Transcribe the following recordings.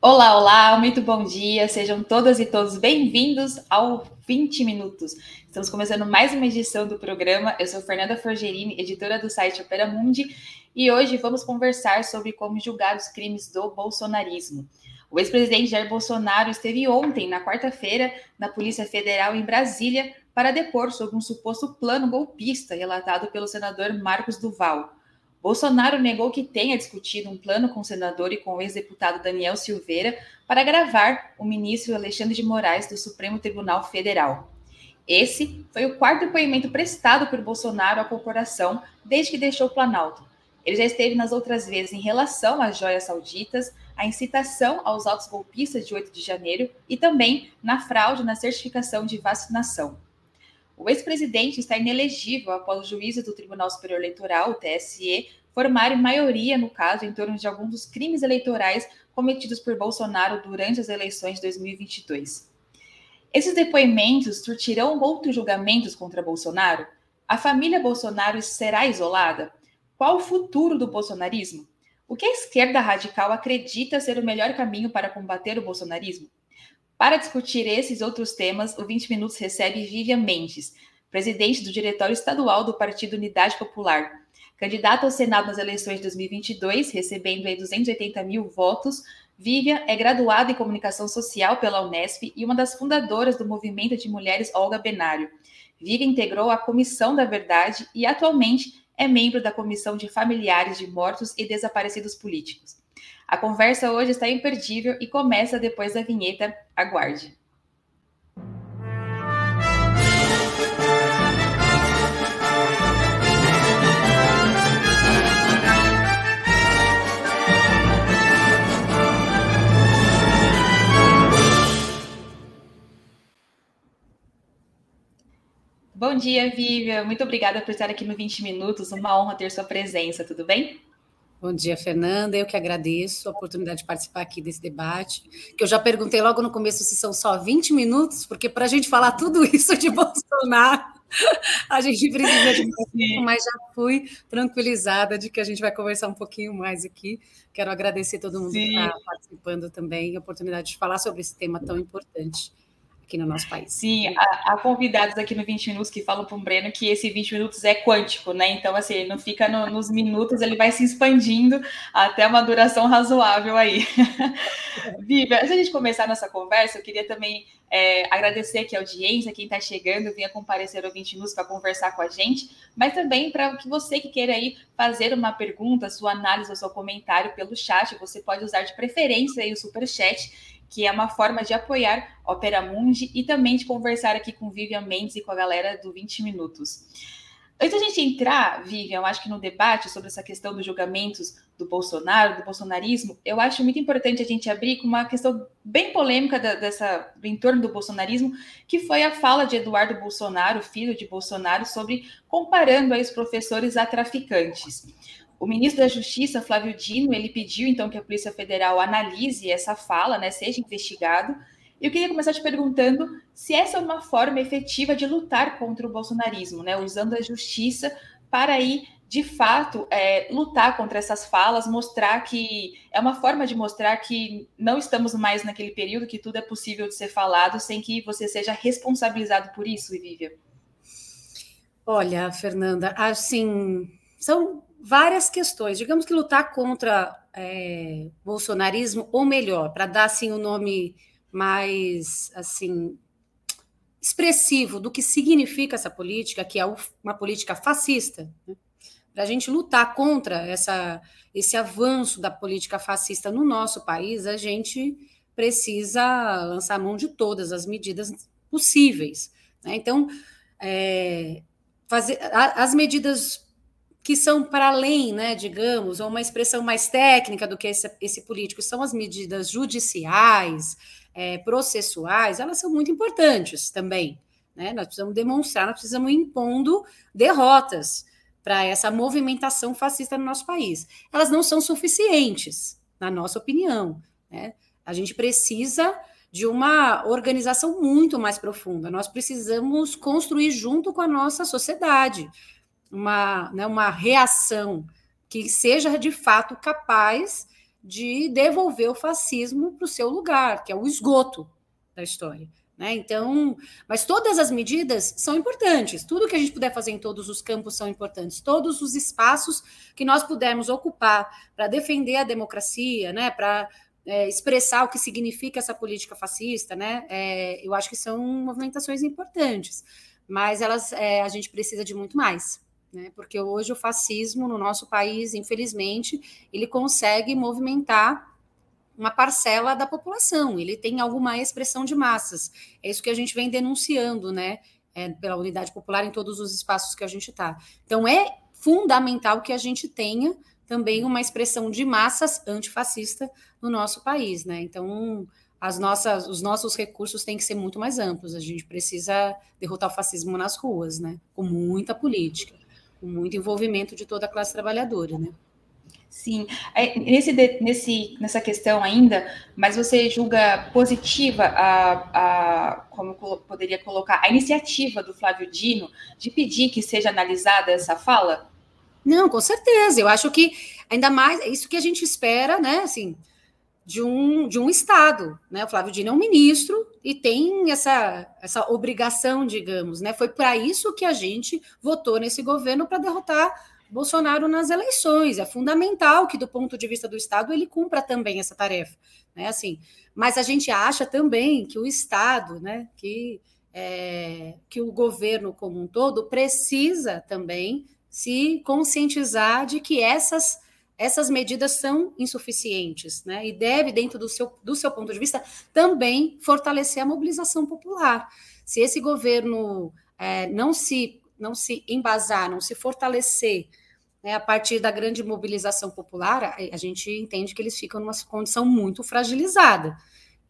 Olá, olá, muito bom dia, sejam todas e todos bem-vindos ao 20 Minutos. Estamos começando mais uma edição do programa. Eu sou Fernanda Forgerini, editora do site Opera Mundi, e hoje vamos conversar sobre como julgar os crimes do bolsonarismo. O ex-presidente Jair Bolsonaro esteve ontem, na quarta-feira, na Polícia Federal em Brasília para depor sobre um suposto plano golpista relatado pelo senador Marcos Duval. Bolsonaro negou que tenha discutido um plano com o senador e com o ex-deputado Daniel Silveira para gravar o ministro Alexandre de Moraes do Supremo Tribunal Federal. Esse foi o quarto depoimento prestado por Bolsonaro à corporação desde que deixou o Planalto. Ele já esteve nas outras vezes em relação às joias sauditas, a incitação aos autos golpistas de 8 de janeiro e também na fraude na certificação de vacinação. O ex-presidente está inelegível após o juízo do Tribunal Superior Eleitoral, o TSE, formar maioria no caso em torno de alguns dos crimes eleitorais cometidos por Bolsonaro durante as eleições de 2022. Esses depoimentos surtirão outros julgamentos contra Bolsonaro? A família Bolsonaro será isolada? Qual o futuro do bolsonarismo? O que a esquerda radical acredita ser o melhor caminho para combater o bolsonarismo? Para discutir esses outros temas, o 20 Minutos recebe Vivian Mendes, presidente do Diretório Estadual do Partido Unidade Popular. Candidata ao Senado nas eleições de 2022, recebendo aí 280 mil votos, Vivian é graduada em Comunicação Social pela Unesp e uma das fundadoras do Movimento de Mulheres Olga Benário. Vivian integrou a Comissão da Verdade e atualmente é membro da Comissão de Familiares de Mortos e Desaparecidos Políticos. A conversa hoje está imperdível e começa depois da vinheta. Aguarde. Bom dia, Vivian. Muito obrigada por estar aqui no 20 Minutos. Uma honra ter sua presença, tudo bem? Bom dia, Fernanda. Eu que agradeço a oportunidade de participar aqui desse debate. Que eu já perguntei logo no começo se são só 20 minutos, porque para a gente falar tudo isso de Bolsonaro, a gente precisa de mais tempo, mas já fui tranquilizada de que a gente vai conversar um pouquinho mais aqui. Quero agradecer todo mundo Sim. que está participando também, a oportunidade de falar sobre esse tema tão importante aqui no nosso país. Sim, há, convidados aqui no 20 Minutos que falam para o Breno que esse 20 minutos é quântico, né? Então, assim, ele não fica no, nos minutos, ele vai se expandindo até uma duração razoável aí. Viva, antes de a gente começar nossa conversa, eu queria também é, agradecer aqui a audiência, quem está chegando, vinha comparecer ao 20 Minutos para conversar com a gente, mas também para que você que queira aí fazer uma pergunta, sua análise ou seu comentário pelo chat, você pode usar de preferência aí o super chat que é uma forma de apoiar Opera Mundi e também de conversar aqui com Vivian Mendes e com a galera do 20 Minutos. Antes da gente entrar, Vivian, eu acho que no debate sobre essa questão dos julgamentos do Bolsonaro, do bolsonarismo, eu acho muito importante a gente abrir com uma questão bem polêmica da, dessa, do entorno do bolsonarismo, que foi a fala de Eduardo Bolsonaro, filho de Bolsonaro, sobre comparando aí os professores a traficantes. O ministro da Justiça, Flávio Dino, ele pediu então que a Polícia Federal analise essa fala, né, seja investigado. E eu queria começar te perguntando se essa é uma forma efetiva de lutar contra o bolsonarismo, né, usando a justiça para aí, de fato, é, lutar contra essas falas, mostrar que é uma forma de mostrar que não estamos mais naquele período que tudo é possível de ser falado sem que você seja responsabilizado por isso, Vivian. Olha, Fernanda, assim, são várias questões. Digamos que lutar contra é, bolsonarismo, ou melhor, para dar assim o um nome mais assim expressivo do que significa essa política, que é uma política fascista. Né? Para a gente lutar contra essa, esse avanço da política fascista no nosso país, a gente precisa lançar mão de todas as medidas possíveis. Né? Então, é, fazer as medidas que são para além, né, digamos, ou uma expressão mais técnica do que esse, esse político, são as medidas judiciais, é, processuais, elas são muito importantes também. Né? Nós precisamos demonstrar, nós precisamos impondo derrotas para essa movimentação fascista no nosso país. Elas não são suficientes, na nossa opinião. Né? A gente precisa de uma organização muito mais profunda. Nós precisamos construir junto com a nossa sociedade uma, né, uma reação que seja de fato capaz de devolver o fascismo para o seu lugar, que é o esgoto da história. Né? Então, mas todas as medidas são importantes, tudo que a gente puder fazer em todos os campos são importantes, todos os espaços que nós pudermos ocupar para defender a democracia, né? para é, expressar o que significa essa política fascista, né? É, eu acho que são movimentações importantes, mas elas é, a gente precisa de muito mais. Né? Porque hoje o fascismo no nosso país, infelizmente, ele consegue movimentar uma parcela da população, ele tem alguma expressão de massas. É isso que a gente vem denunciando, né? É, pela unidade popular em todos os espaços que a gente está. Então, é fundamental que a gente tenha também uma expressão de massas antifascista no nosso país, né? Então, as nossas, os nossos recursos têm que ser muito mais amplos. A gente precisa derrotar o fascismo nas ruas, né? Com muita política, com muito envolvimento de toda a classe trabalhadora, né? Sim, é, nesse, nesse, nessa questão ainda, mas você julga positiva a, a, como poderia colocar, a iniciativa do Flávio Dino de pedir que seja analisada essa fala? Não, com certeza. Eu acho que ainda mais é isso que a gente espera, né? Assim, de um, de um Estado, né? O Flávio Dino é um ministro e tem essa, essa obrigação, digamos, né? Foi para isso que a gente votou nesse governo para derrotar Bolsonaro nas eleições. É fundamental que, do ponto de vista do Estado, ele cumpra também essa tarefa. Né? Assim, mas a gente acha também que o Estado, né, que, é, que o governo como um todo, precisa também se conscientizar de que essas, essas medidas são insuficientes, né? E deve, dentro do seu, do seu ponto de vista, também fortalecer a mobilização popular. Se esse governo é, não se não se embasar, não se fortalecer né, a partir da grande mobilização popular, a, a, gente entende que eles ficam numa condição muito fragilizada.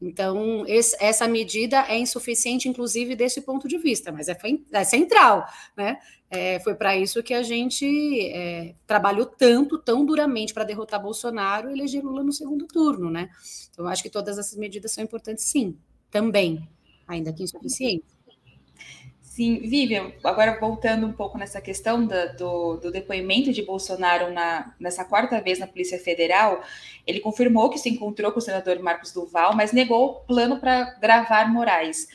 Então, esse, essa medida é insuficiente, inclusive, desse ponto de vista, mas é, é central. Né? É, foi para isso que a gente é, trabalhou tanto, tão duramente para derrotar Bolsonaro e eleger Lula no segundo turno. Né? Então, acho que todas essas medidas são importantes, sim, também, ainda que insuficientes. Sim, Vivian, agora voltando um pouco nessa questão da, do, do, depoimento de Bolsonaro na, nessa quarta vez na Polícia Federal, ele confirmou que se encontrou com o senador Marcos Duval, mas negou o plano para gravar Moraes.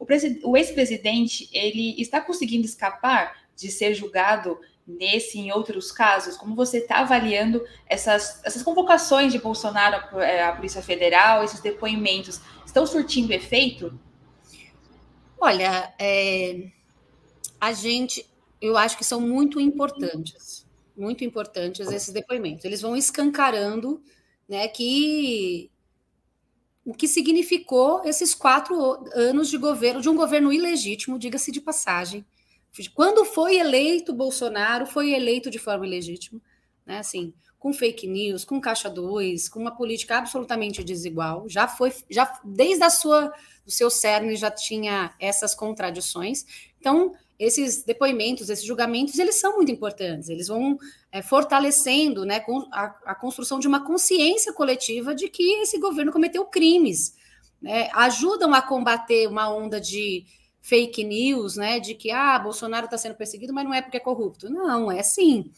O, o ex-presidente, ele está conseguindo escapar de ser julgado nesse e em outros casos? Como você está avaliando essas, essas convocações de Bolsonaro à é, Polícia Federal, esses depoimentos, estão surtindo efeito? Olha, é, a gente, eu acho que são muito importantes, muito importantes esses depoimentos. Eles vão escancarando, né, que o que significou esses quatro anos de governo, de um governo ilegítimo, diga-se de passagem. Quando foi eleito Bolsonaro, foi eleito de forma ilegítima, né? Assim, com fake news, com caixa 2, com uma política absolutamente desigual. Já foi, já desde a sua do seu cerne já tinha essas contradições. Então, esses depoimentos, esses julgamentos, eles são muito importantes. Eles vão é, fortalecendo né, a, a, construção de uma consciência coletiva de que esse governo cometeu crimes. Né, ajudam a combater uma onda de fake news, né, de que ah, Bolsonaro está sendo perseguido, mas não é porque é corrupto. Não, é sim.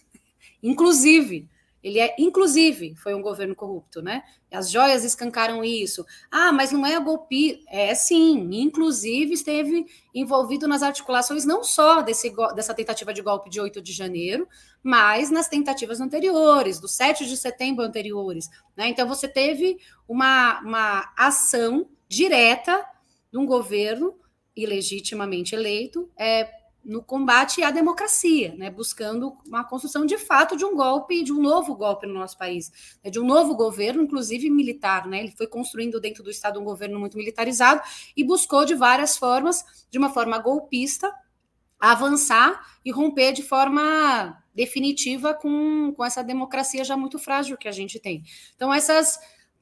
Inclusive, ele é, inclusive, foi um governo corrupto, né? As joias escancaram isso. Ah, mas não é golpe. É sim, inclusive esteve envolvido nas articulações não só desse, dessa tentativa de golpe de 8 de janeiro, mas nas tentativas anteriores, do 7 de setembro anteriores. Né? Então, você teve uma, uma ação direta de um governo ilegitimamente eleito é, no combate à democracia, né, buscando uma construção de fato de um golpe, de um novo golpe no nosso país, né, de um novo governo, inclusive militar. Né, ele foi construindo dentro do Estado um governo muito militarizado e buscou de várias formas, de uma forma golpista, avançar e romper de forma definitiva com, com essa democracia já muito frágil que a gente tem. Então, essas,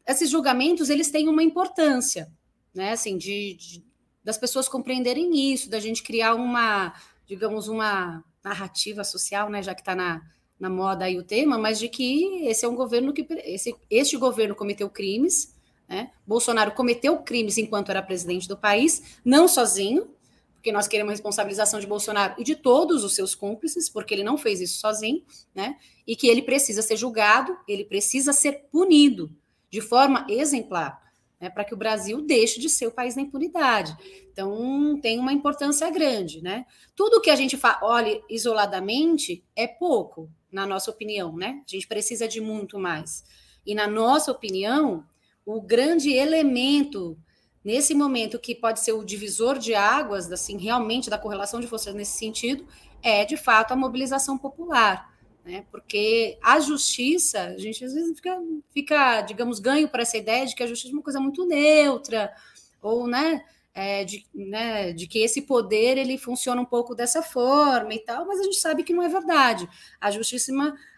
esses julgamentos, eles têm uma importância, né, assim, de, de das pessoas compreenderem isso, da gente criar uma digamos, uma narrativa social, né, já que está na, na moda aí o tema, mas de que esse é um governo que esse, este governo cometeu crimes, né? Bolsonaro cometeu crimes enquanto era presidente do país, não sozinho, porque nós queremos responsabilização de Bolsonaro e de todos os seus cúmplices, porque ele não fez isso sozinho, né? E que ele precisa ser julgado, ele precisa ser punido, de forma exemplar, né, para que o Brasil deixe de ser o país da impunidade. Então, tem uma importância grande. Né? Tudo que a gente olha isoladamente é pouco, na nossa opinião. Né? A gente precisa de muito mais. E, na nossa opinião, o grande elemento nesse momento que pode ser o divisor de águas, assim, realmente da correlação de forças nesse sentido, é de fato a mobilização popular, né? Porque a justiça, a gente às vezes fica, fica digamos, ganho para essa ideia de que a justiça é uma coisa muito neutra, ou, né, é, de, né, de que esse poder ele funciona um pouco dessa forma e tal, mas a gente sabe que não é verdade. A justiça,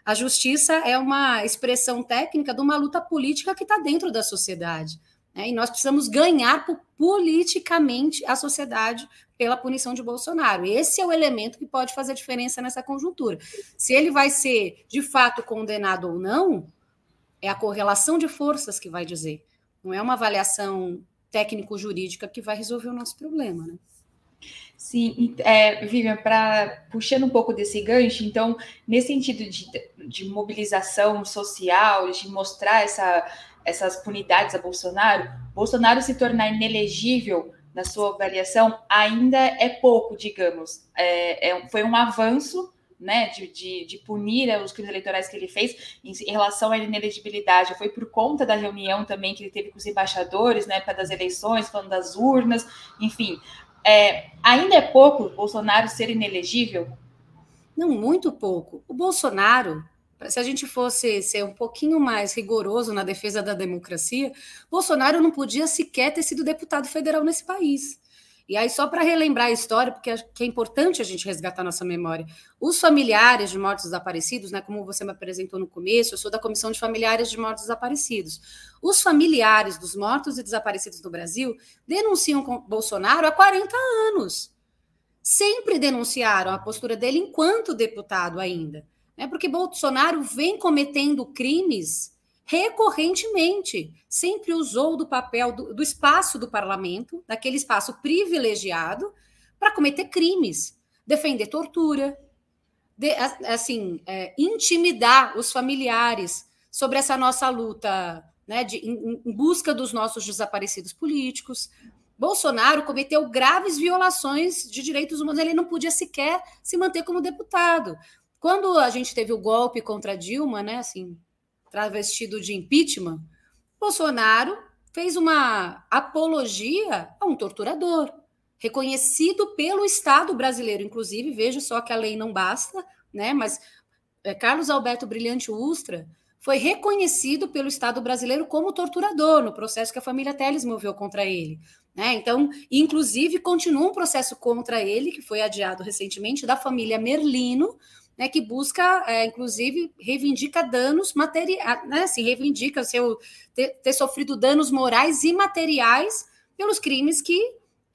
a justiça é uma expressão técnica de uma luta política que está dentro da sociedade. Né? E nós precisamos ganhar politicamente a sociedade pela punição de Bolsonaro. Esse é o elemento que pode fazer diferença nessa conjuntura. Se ele vai ser de fato condenado ou não, é a correlação de forças que vai dizer. Não é uma avaliação técnico-jurídica que vai resolver o nosso problema, né? Sim, é, Vivian, para puxando um pouco desse gancho, então, nesse sentido de, de mobilização social, de mostrar essa, essas punidades a Bolsonaro, Bolsonaro se tornar inelegível na sua avaliação ainda é pouco, digamos. É, é, foi um avanço né, de, de, de, punir os crimes eleitorais que ele fez em, em, relação à inelegibilidade. Foi por conta da reunião também que ele teve com os embaixadores na época das eleições, falando das urnas, enfim. É, ainda é pouco Bolsonaro ser inelegível? Não, muito pouco. O Bolsonaro se a gente fosse ser um pouquinho mais rigoroso na defesa da democracia, Bolsonaro não podia sequer ter sido deputado federal nesse país. E aí, só para relembrar a história, porque é importante a gente resgatar nossa memória, os familiares de mortos desaparecidos, né, como você me apresentou no começo, eu sou da Comissão de Familiares de Mortos Desaparecidos. Os familiares dos mortos e desaparecidos no Brasil denunciam Bolsonaro há 40 anos. Sempre denunciaram a postura dele enquanto deputado ainda né? porque Bolsonaro vem cometendo crimes recorrentemente, sempre usou do papel do, do espaço do parlamento, daquele espaço privilegiado, para cometer crimes, defender tortura, de, assim, é, intimidar os familiares sobre essa nossa luta né, de, em, em busca dos nossos desaparecidos políticos. Bolsonaro cometeu graves violações de direitos humanos, ele não podia sequer se manter como deputado. Quando a gente teve o golpe contra Dilma, né, assim, travestido de impeachment, Bolsonaro fez uma apologia a um torturador, reconhecido pelo Estado brasileiro, inclusive, veja só que a lei não basta, né, mas é, Carlos Alberto Brilhante Ustra foi reconhecido pelo Estado brasileiro como torturador no processo que a família Teles moveu contra ele. Né? Então, inclusive, continua um processo contra ele, que foi adiado recentemente, da família Merlino, né, que busca, é, inclusive, reivindica danos materiais, né, assim, reivindica seu, ter, ter, sofrido danos morais e materiais pelos crimes que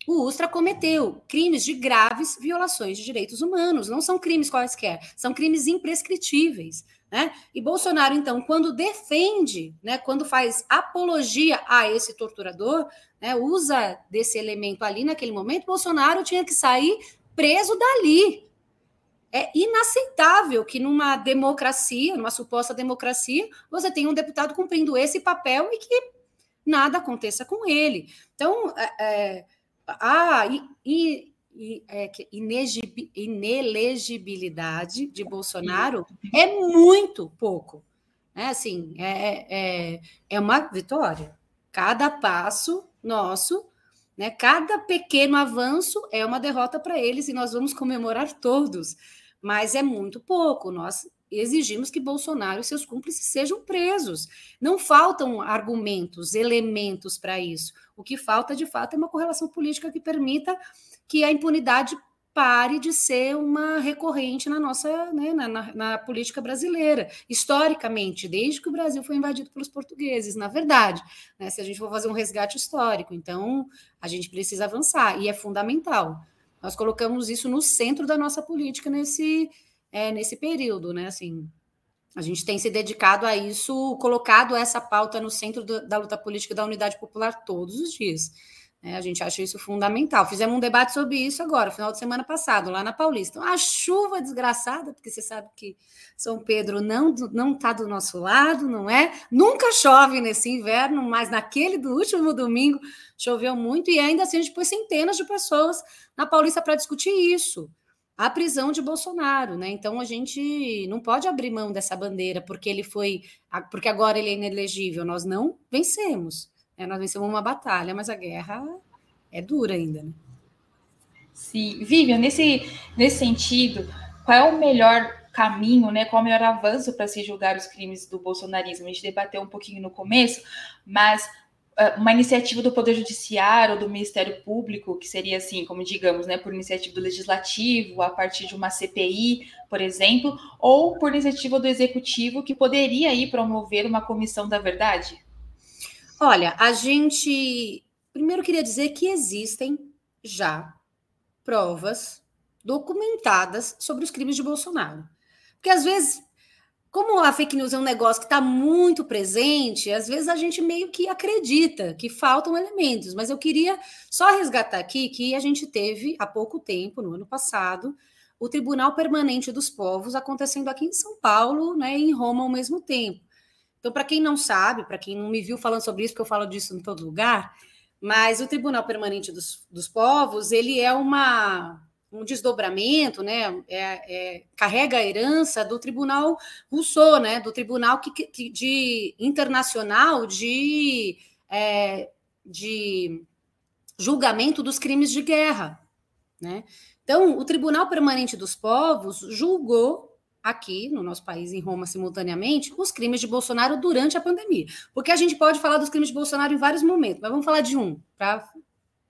o Ustra cometeu, crimes de graves violações de direitos humanos, não são crimes quaisquer, são crimes imprescritíveis. Né? E Bolsonaro, então, quando defende, né, quando faz apologia a esse torturador, né, usa desse elemento ali naquele momento, Bolsonaro tinha que sair preso dali, é inaceitável que numa democracia, numa suposta democracia, você tenha um deputado cumprindo esse papel e que nada aconteça com ele. Então, é, é a é, inelegibilidade de Bolsonaro é muito pouco. É assim, é, é, é uma vitória. Cada passo nosso né? Cada pequeno avanço é uma derrota para eles e nós vamos comemorar todos mas é muito pouco. Nós exigimos que Bolsonaro e seus cúmplices sejam presos. Não faltam argumentos, elementos para isso. O que falta, de fato, é uma correlação política que permita que a impunidade pare de ser uma recorrente na nossa né, na, na, na, política brasileira, historicamente, desde que o Brasil foi invadido pelos portugueses, na verdade, né, se a gente for fazer um resgate histórico. Então, a gente precisa avançar, e é fundamental. Nós colocamos isso no centro da nossa política nesse, é, nesse período, né? Assim, a gente tem se dedicado a isso, colocado essa pauta no centro do, da luta política da unidade popular todos os dias. É, a gente acha isso fundamental. Fizemos um debate sobre isso agora, final de semana passado, lá na Paulista. A chuva desgraçada, porque você sabe que São Pedro não não está do nosso lado, não é? Nunca chove nesse inverno, mas naquele do último domingo choveu muito e ainda assim a gente pôs centenas de pessoas na Paulista para discutir isso. A prisão de Bolsonaro, né? Então a gente não pode abrir mão dessa bandeira porque ele foi, porque agora ele é inelegível. Nós não vencemos. É, nós vencemos uma batalha, mas a guerra é dura ainda. Né? Sim, Vivian, nesse, nesse sentido, qual é o melhor caminho, né? Qual é o melhor avanço para se julgar os crimes do bolsonarismo? A gente debateu um pouquinho no começo, mas uh, uma iniciativa do Poder Judiciário ou do Ministério Público, que seria assim, como digamos, né, por iniciativa do Legislativo, a partir de uma CPI, por exemplo, ou por iniciativa do Executivo, que poderia aí promover uma comissão da verdade? Olha, a gente primeiro queria dizer que existem já provas documentadas sobre os crimes de Bolsonaro. Porque às vezes, como a fake news é um negócio que está muito presente, às vezes a gente meio que acredita que faltam elementos. Mas eu queria só resgatar aqui que a gente teve há pouco tempo, no ano passado, o Tribunal Permanente dos Povos acontecendo aqui em São Paulo né, e em Roma ao mesmo tempo. Então, para quem não sabe, para quem não me viu falando sobre isso, porque eu falo disso em todo lugar, mas o Tribunal Permanente dos, dos Povos, ele é uma, um desdobramento, né? É, é, carrega a herança do Tribunal Rousseau, né? Do Tribunal que, que de internacional de, é, de julgamento dos crimes de guerra, né? Então, o Tribunal Permanente dos Povos julgou aqui no nosso país, em Roma, simultaneamente, os crimes de Bolsonaro durante a pandemia. Porque a gente pode falar dos crimes de Bolsonaro em vários momentos, mas vamos falar de um, para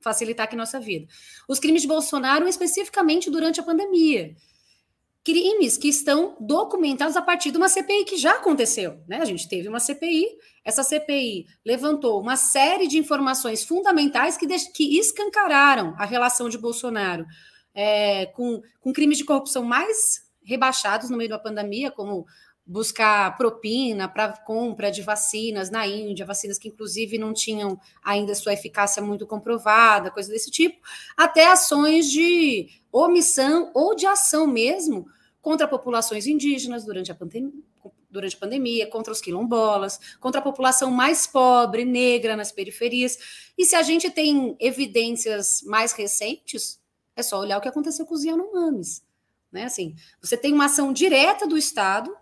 facilitar aqui nossa vida. Os crimes de Bolsonaro, especificamente durante a pandemia. Crimes que estão documentados a partir de uma CPI que já aconteceu. Né? A gente teve uma CPI, essa CPI levantou uma série de informações fundamentais que, que escancararam a relação de Bolsonaro é, com, com crimes de corrupção mais rebaixados no meio da pandemia, como buscar propina para compra de vacinas na Índia, vacinas que inclusive não tinham ainda sua eficácia muito comprovada, coisa desse tipo, até ações de omissão ou de ação mesmo contra populações indígenas durante a pandemia, durante a pandemia, contra os quilombolas, contra a população mais pobre, negra nas periferias. E se a gente tem evidências mais recentes, é só olhar o que aconteceu com os Yanomamis. Né? Assim, você tem uma ação direta do Estado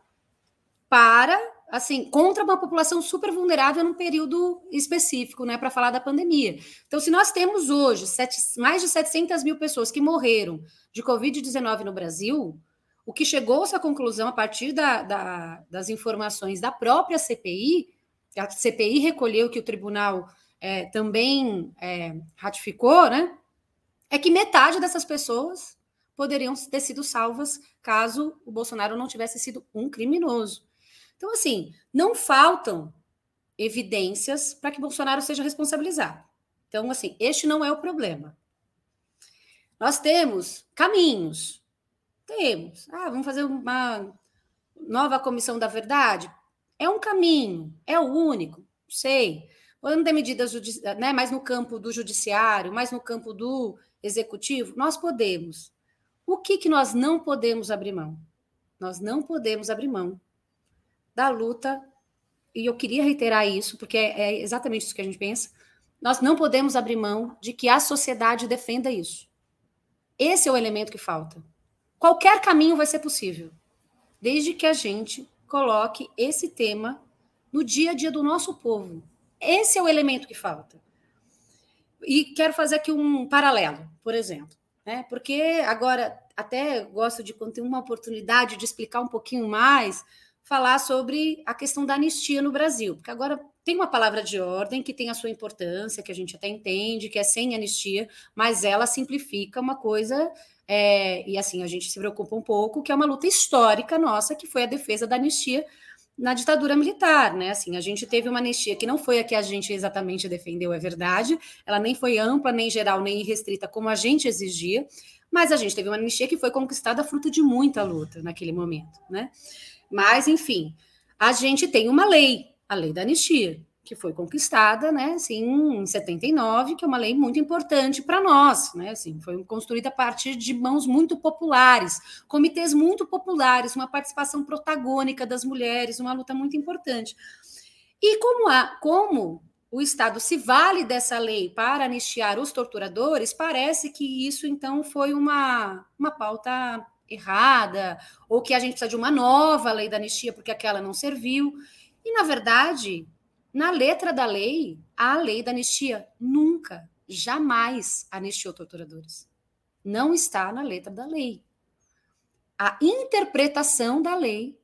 para, assim, contra uma população super vulnerável num período específico, né, para falar da pandemia. Então, se nós temos hoje sete, mais de 700 mil pessoas que morreram de Covid-19 no Brasil, o que chegou-se à conclusão a partir da, da, das informações da própria CPI, a CPI recolheu que o tribunal é, também é, ratificou, né? É que metade dessas pessoas poderiam ter sido salvas caso o Bolsonaro não tivesse sido um criminoso. Então, assim, não faltam evidências para que Bolsonaro seja responsabilizado. Então, assim, este não é o problema. Nós temos caminhos. Temos. Ah, vamos fazer uma nova comissão da verdade? É um caminho, é o único, sei. Vamos ter medidas né, mais no campo do judiciário, mais no campo do executivo? Nós podemos. O que, que nós não podemos abrir mão? Nós não podemos abrir mão da luta, e eu queria reiterar isso, porque é, é exatamente isso que a gente pensa. Nós não podemos abrir mão de que a sociedade defenda isso. Esse é o elemento que falta. Qualquer caminho vai ser possível, desde que a gente coloque esse tema no dia a dia do nosso povo. Esse é o elemento que falta. E quero fazer aqui um paralelo, por exemplo né? Porque agora até gosto de quando tem uma oportunidade de explicar um pouquinho mais, falar sobre a questão da anistia no Brasil, porque agora tem uma palavra de ordem que tem a sua importância, que a gente até entende, que é sem anistia, mas ela simplifica uma coisa é, e assim a gente se preocupa um pouco, que é uma luta histórica nossa, que foi a defesa da anistia na ditadura militar, né? Assim, a gente teve uma anistia que não foi a que a gente exatamente defendeu, é verdade. Ela nem foi ampla, nem geral, nem restrita como a gente exigia, mas a gente teve uma anistia que foi conquistada fruto de muita luta naquele momento, né? Mas, enfim, a gente tem uma lei, a lei da anistia, que foi conquistada, né, assim, em 79, que é uma lei muito importante para nós, né, assim, foi construída a partir de mãos muito populares, comitês muito populares, uma participação protagônica das mulheres, uma luta muito importante. E como, há, como o Estado se vale dessa lei para anistiar os torturadores, parece que isso, então, foi uma, uma pauta errada, ou que a gente precisa de uma nova lei da anistia porque aquela não serviu. E, na verdade, na letra da lei, a lei da anistia nunca, jamais anistiou torturadores. Não está na letra da lei. A interpretação da lei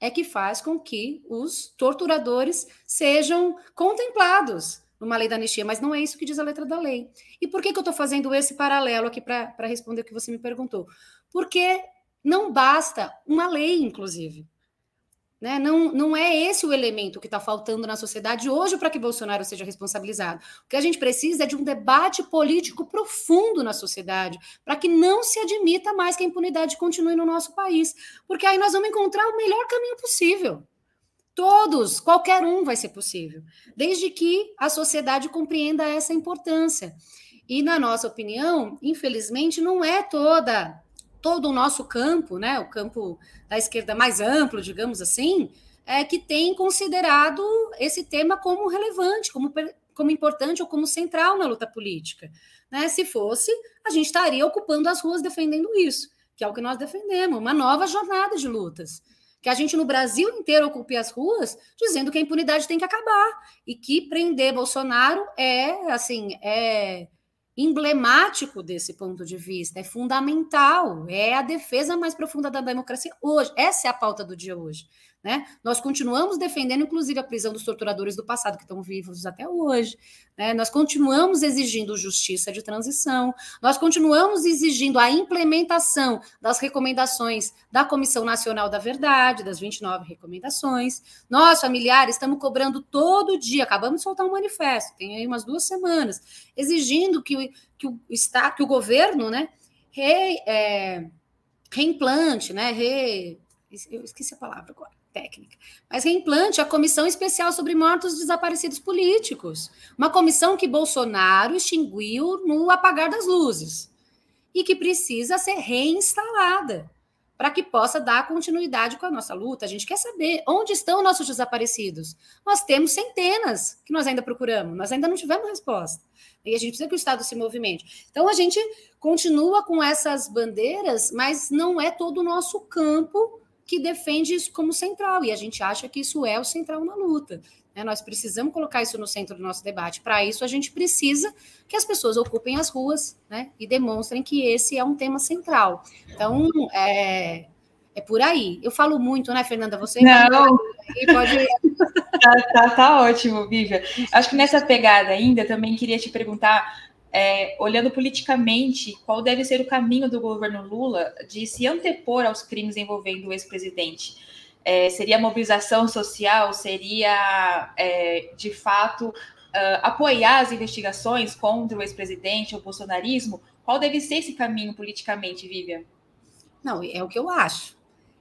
é que faz com que os torturadores sejam contemplados numa lei da anistia, mas não é isso que diz a letra da lei. E por que, que eu estou fazendo esse paralelo aqui para responder o que você me perguntou? Porque não basta uma lei, inclusive. Né? Não, não é esse o elemento que está faltando na sociedade hoje para que Bolsonaro seja responsabilizado. O que a gente precisa é de um debate político profundo na sociedade, para que não se admita mais que a impunidade continue no nosso país. Porque aí nós vamos encontrar o melhor caminho possível. Todos, qualquer um vai ser possível, desde que a sociedade compreenda essa importância. E, na nossa opinião, infelizmente, não é toda todo o nosso campo, né, o campo da esquerda mais amplo, digamos assim, é que tem considerado esse tema como relevante, como, como importante ou como central na luta política. Né? Se fosse, a gente estaria ocupando as ruas defendendo isso, que é o que nós defendemos, uma nova jornada de lutas. Que a gente no Brasil inteiro ocupe as ruas dizendo que a impunidade tem que acabar e que prender Bolsonaro é assim, é emblemático desse ponto de vista, é fundamental, é a defesa mais profunda da democracia hoje. Essa é a pauta do dia hoje. Né? Nós continuamos defendendo, inclusive, a prisão dos torturadores do passado, que estão vivos até hoje. Né? Nós continuamos exigindo justiça de transição, nós continuamos exigindo a implementação das recomendações da Comissão Nacional da Verdade, das 29 recomendações. Nós, familiares, estamos cobrando todo dia, acabamos de soltar um manifesto, tem aí umas duas semanas, exigindo que o, que o, Estado, que o governo né, re, é, reimplante, né, re, eu esqueci a palavra agora técnica, mas reimplante a Comissão Especial sobre Mortos Desaparecidos Políticos, uma comissão que Bolsonaro extinguiu no apagar das luzes e que precisa ser reinstalada para que possa dar continuidade com a nossa luta. A gente quer saber onde estão nossos desaparecidos. Nós temos centenas que nós ainda procuramos, nós ainda não tivemos resposta. E a gente precisa que o Estado se movimente. Então a gente continua com essas bandeiras, mas não é todo o nosso campo que defende isso como central, e a gente acha que isso é o central na luta. Né? Nós precisamos colocar isso no centro do nosso debate. Para isso, a gente precisa que as pessoas ocupem as ruas né? e demonstrem que esse é um tema central. Então, é, é por aí. Eu falo muito, né, Fernanda? Você não pode. tá, tá, tá ótimo, Vivian. Acho que nessa pegada ainda também queria te perguntar é, olhando politicamente, qual deve ser o caminho do governo Lula de se antepor aos crimes envolvendo o ex-presidente? É, seria mobilização social? Seria, é, de fato, uh, apoiar as investigações contra o ex-presidente, o bolsonarismo? Qual deve ser esse caminho politicamente, Vivian? Não, é o que eu acho.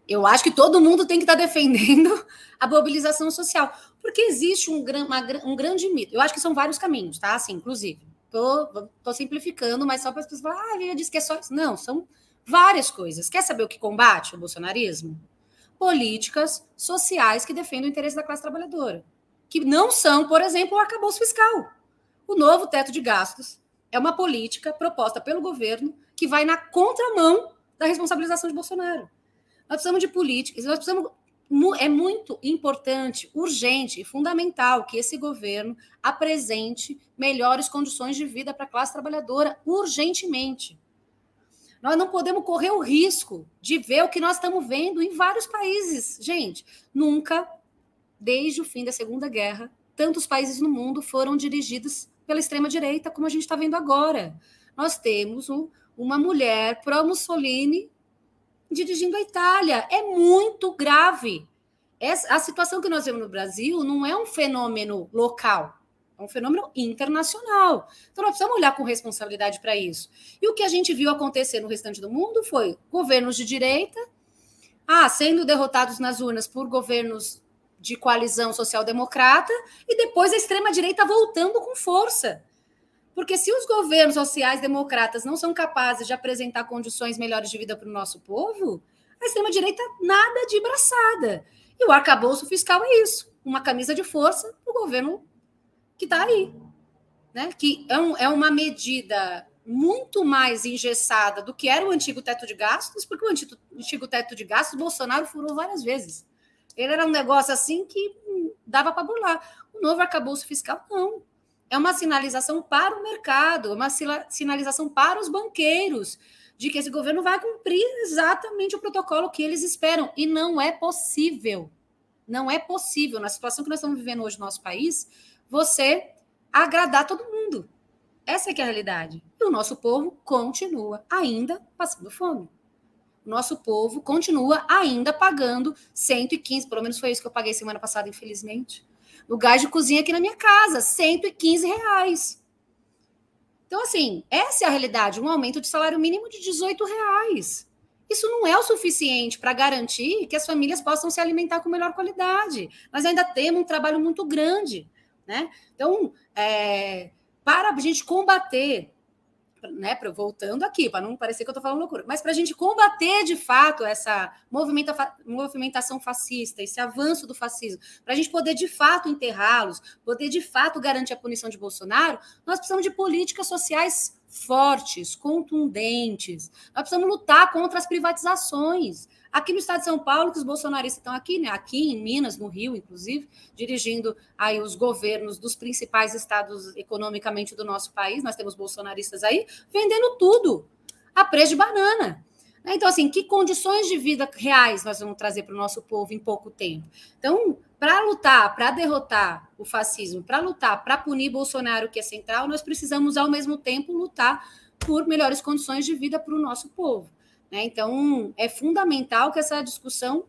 Eu acho que todo mundo tem que estar defendendo a mobilização social, porque existe um, uma, um grande mito. Eu acho que são vários caminhos, tá? Assim, inclusive. Tô, tô simplificando, mas só para as pessoas falarem, ah, Vivian disse que é só isso. Não, são várias coisas. Quer saber o que combate o bolsonarismo? Políticas sociais que defendem o interesse da classe trabalhadora. Que não são, por exemplo, o arcabouço fiscal. O novo teto de gastos é uma política proposta pelo governo que vai na contramão da responsabilização de Bolsonaro. Nós precisamos de políticas, nós precisamos é muito importante, urgente e fundamental que esse governo apresente melhores condições de vida para a classe trabalhadora urgentemente. Nós não podemos correr o risco de ver o que nós estamos vendo em vários países. Gente, nunca, desde o fim da Segunda Guerra, tantos países no mundo foram dirigidos pela extrema-direita como a gente está vendo agora. Nós temos um, uma mulher pró-Mussolini dirigindo a Itália. É muito grave. A situação que nós vemos no Brasil não é um fenômeno local, é um fenômeno internacional. Então, nós precisamos olhar com responsabilidade para isso. E o que a gente viu acontecer no restante do mundo foi governos de direita ah, sendo derrotados nas urnas por governos de coalizão social-democrata e depois a extrema-direita voltando com força. Porque se os governos sociais-democratas não são capazes de apresentar condições melhores de vida para o nosso povo, a extrema-direita nada de braçada. E o arcabouço fiscal é isso, uma camisa de força do governo que está aí. Né? Que é, um, é uma medida muito mais engessada do que era o antigo teto de gastos, porque o antigo, antigo teto de gastos Bolsonaro furou várias vezes. Ele era um negócio assim que dava para burlar. O novo arcabouço fiscal, não. É uma sinalização para o mercado, é uma sinalização para os banqueiros, de que esse governo vai cumprir exatamente o protocolo que eles esperam. E não é possível. Não é possível, na situação que nós estamos vivendo hoje no nosso país, você agradar todo mundo. Essa é, é a realidade. E o nosso povo continua ainda passando fome. O nosso povo continua ainda pagando 115, pelo menos foi isso que eu paguei semana passada, infelizmente. No gás de cozinha aqui na minha casa, 115 reais. Então, assim, essa é a realidade, um aumento de salário mínimo de 18 reais. Isso não é o suficiente para garantir que as famílias possam se alimentar com melhor qualidade. Nós ainda temos um trabalho muito grande. Né? Então, é, para a gente combater né, voltando aqui, para não parecer que eu estou falando loucura, mas para a gente combater de fato essa movimenta, movimentação fascista, esse avanço do fascismo, para a gente poder de fato enterrá-los, poder de fato garantir a punição de Bolsonaro, nós precisamos de políticas sociais fortes, contundentes. Nós precisamos lutar contra as privatizações. Aqui no estado de São Paulo, que os bolsonaristas estão aqui, né? Aqui em Minas, no Rio, inclusive, dirigindo aí os governos dos principais estados economicamente do nosso país. Nós temos bolsonaristas aí vendendo tudo a preço de banana. Né? Então, assim, que condições de vida reais nós vamos trazer para o nosso povo em pouco tempo? Então, para lutar, para derrotar o fascismo, para lutar, para punir Bolsonaro, que é central, nós precisamos, ao mesmo tempo, lutar por melhores condições de vida para o nosso povo. Né? Então, é fundamental que essa discussão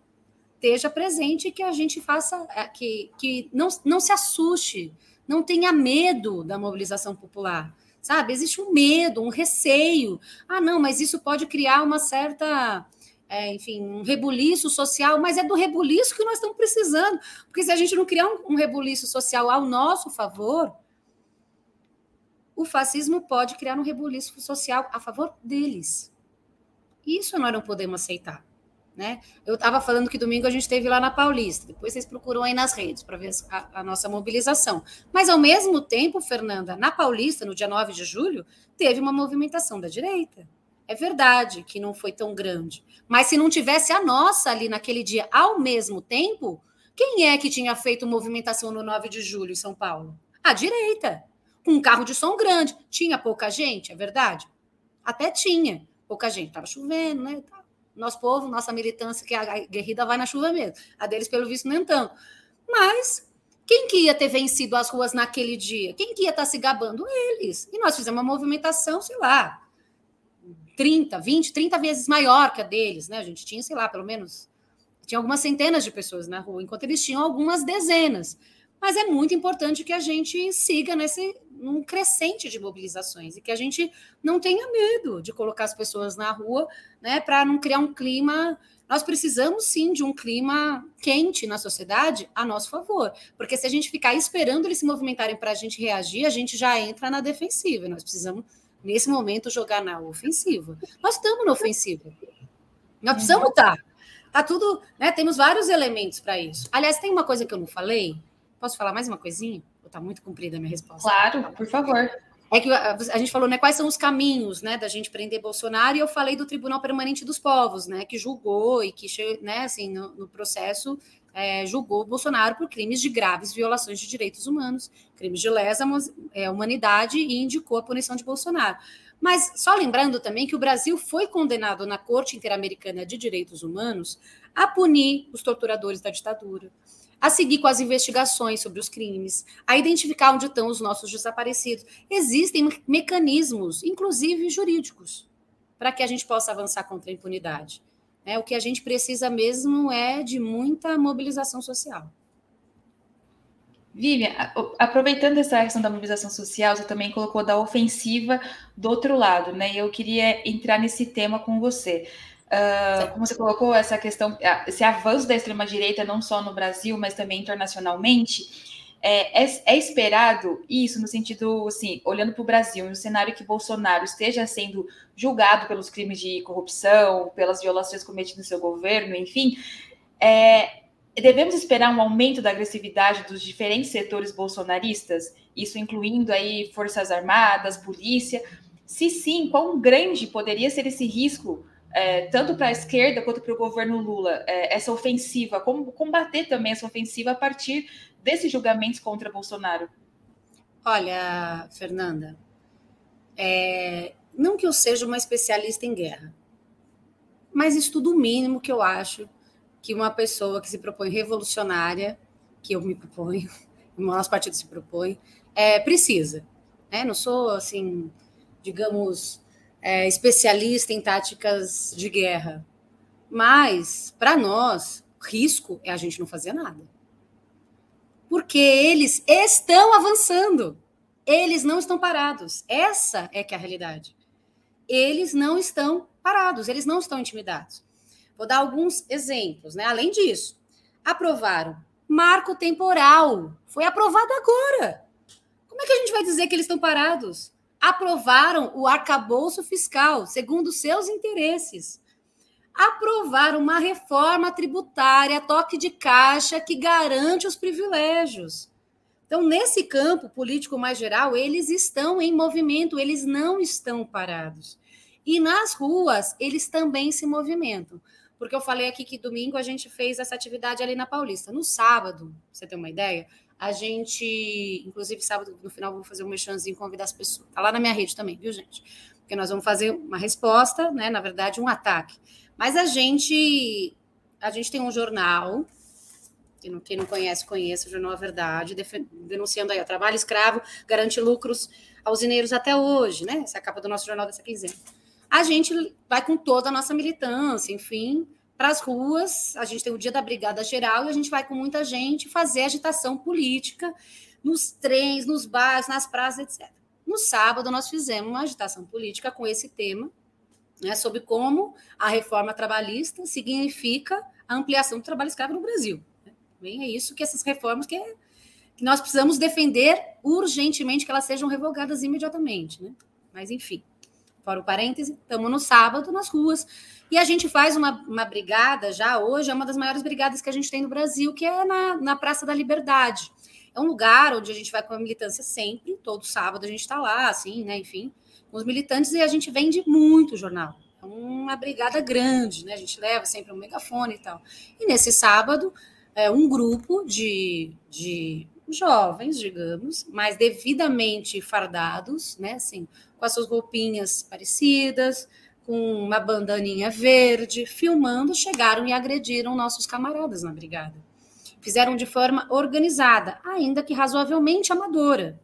esteja presente e que a gente faça, é, que, que não, não se assuste, não tenha medo da mobilização popular. Sabe, existe um medo, um receio. Ah, não, mas isso pode criar uma certa é, enfim, um rebuliço social, mas é do rebuliço que nós estamos precisando. Porque se a gente não criar um, um rebuliço social ao nosso favor, o fascismo pode criar um rebuliço social a favor deles. Isso nós não podemos aceitar. Né? Eu estava falando que domingo a gente esteve lá na Paulista, depois vocês procuram aí nas redes para ver a, a, nossa mobilização. Mas, ao mesmo tempo, Fernanda, na Paulista, no dia 9 de julho, teve uma movimentação da direita. É verdade que não foi tão grande, mas se não tivesse a nossa ali naquele dia ao mesmo tempo, quem é que tinha feito movimentação no 9 de julho em São Paulo? A direita. Com um carro de som grande. Tinha pouca gente, é verdade? Até tinha pouca gente. Estava chovendo, né? Nosso povo, nossa militância, que é a guerrida vai na chuva mesmo. A deles, pelo visto, nem tanto. Mas quem que ia ter vencido as ruas naquele dia? Quem que ia estar tá se gabando? Eles. E nós fizemos uma movimentação, sei lá, 30, 20, 30 vezes maior que a deles, né? A gente tinha, sei lá, pelo menos tinha algumas centenas de pessoas na rua, enquanto eles tinham algumas dezenas. Mas é muito importante que a gente siga nesse num crescente de mobilizações e que a gente não tenha medo de colocar as pessoas na rua, né, para não criar um clima. Nós precisamos sim de um clima quente na sociedade a nosso favor, porque se a gente ficar esperando eles se movimentarem para a gente reagir, a gente já entra na defensiva. Nós precisamos nesse momento jogar na ofensiva. Nós estamos na ofensiva. Nós precisamos estar. Tá. tá tudo, né? Temos vários elementos para isso. Aliás, tem uma coisa que eu não falei. Posso falar mais uma coisinha? Está muito comprida a minha resposta. Claro, por favor. É que a, a, gente falou, né, quais são os caminhos, né, da gente prender Bolsonaro, e eu falei do Tribunal Permanente dos Povos, né, que julgou e que, né, assim, no, no processo é, julgou Bolsonaro por crimes de graves violações de direitos humanos, crimes de lesa é, humanidade e indicou a punição de Bolsonaro. Mas só lembrando também que o Brasil foi condenado na Corte Interamericana de Direitos Humanos a punir os torturadores da ditadura, a seguir com as investigações sobre os crimes, a identificar onde estão os nossos desaparecidos. Existem mecanismos, inclusive jurídicos, para que a gente possa avançar contra a impunidade. É, o que a gente precisa mesmo é de muita mobilização social. Vivian, aproveitando essa questão da mobilização social, você também colocou da ofensiva do outro lado, né? E eu queria entrar nesse tema com você. Uh, como você colocou, essa questão, esse avanço da extrema-direita, não só no Brasil, mas também internacionalmente, é, é, é esperado isso no sentido, assim, olhando para o Brasil, no cenário que Bolsonaro esteja sendo julgado pelos crimes de corrupção, pelas violações cometidas no seu governo, enfim, é, devemos esperar um aumento da agressividade dos diferentes setores bolsonaristas, isso incluindo aí forças armadas, polícia. Se sim, quão grande poderia ser esse risco é, tanto para a esquerda quanto para o governo Lula, é, essa ofensiva, como combater também essa ofensiva a partir desses julgamentos contra Bolsonaro? Olha, Fernanda, é, não que eu seja uma especialista em guerra, mas estudo o mínimo que eu acho que uma pessoa que se propõe revolucionária, que eu me proponho, o nosso partido se propõe, é, precisa. Né? Não sou, assim, digamos, é, especialista em táticas de guerra. Mas, para nós, risco é a gente não fazer nada. Porque eles estão avançando. Eles não estão parados. Essa é que é a realidade. Eles não estão parados, eles não estão intimidados. Vou dar alguns exemplos, né? Além disso, aprovaram marco temporal. Foi aprovado agora. Como é que a gente vai dizer que eles estão parados? Aprovaram o arcabouço fiscal, segundo seus interesses. Aprovaram uma reforma tributária, toque de caixa, que garante os privilégios. Então, nesse campo político mais geral, eles estão em movimento, eles não estão parados. E nas ruas, eles também se movimentam. Porque eu falei aqui que domingo a gente fez essa atividade ali na Paulista. No sábado, você tem uma ideia, a gente, inclusive, sábado no final, vou fazer um mexãozinho convidar as pessoas. Tá lá na minha rede também, viu, gente? Porque nós vamos fazer uma resposta, né? Na verdade, um ataque. Mas a gente, a gente tem um jornal, quem não, quem não conhece, conheça o Jornal A Verdade, denunciando aí o trabalho escravo, garante lucros aos mineiros até hoje, né? Essa é a capa do nosso jornal dessa quinzena. A gente vai com toda a nossa militância, enfim, para as ruas. A gente tem o dia da Brigada Geral e a gente vai com muita gente fazer agitação política nos trens, nos bares, nas praças, etc. No sábado, nós fizemos uma agitação política com esse tema, né, sobre como a reforma trabalhista significa a ampliação do trabalho escravo no Brasil. Bem, é isso que essas reformas que, é, que nós precisamos defender urgentemente que elas sejam revogadas imediatamente. Né? Mas, enfim, fora o parêntese, estamos no sábado nas ruas e a gente faz uma, uma brigada já hoje, é uma das maiores brigadas que a gente tem no Brasil, que é na, na Praça da Liberdade. É um lugar onde a gente vai com a militância sempre, todo sábado a gente está lá, assim, né? Enfim, com os militantes e a gente vende muito jornal. É uma brigada grande, né? A gente leva sempre um megafone e tal. E nesse sábado, é um grupo de, de jovens, digamos, mas devidamente fardados, né? Assim, com as suas roupinhas parecidas, com uma bandaninha verde, filmando, chegaram e agrediram nossos camaradas na brigada. Fizeram de forma organizada, ainda que razoavelmente amadora.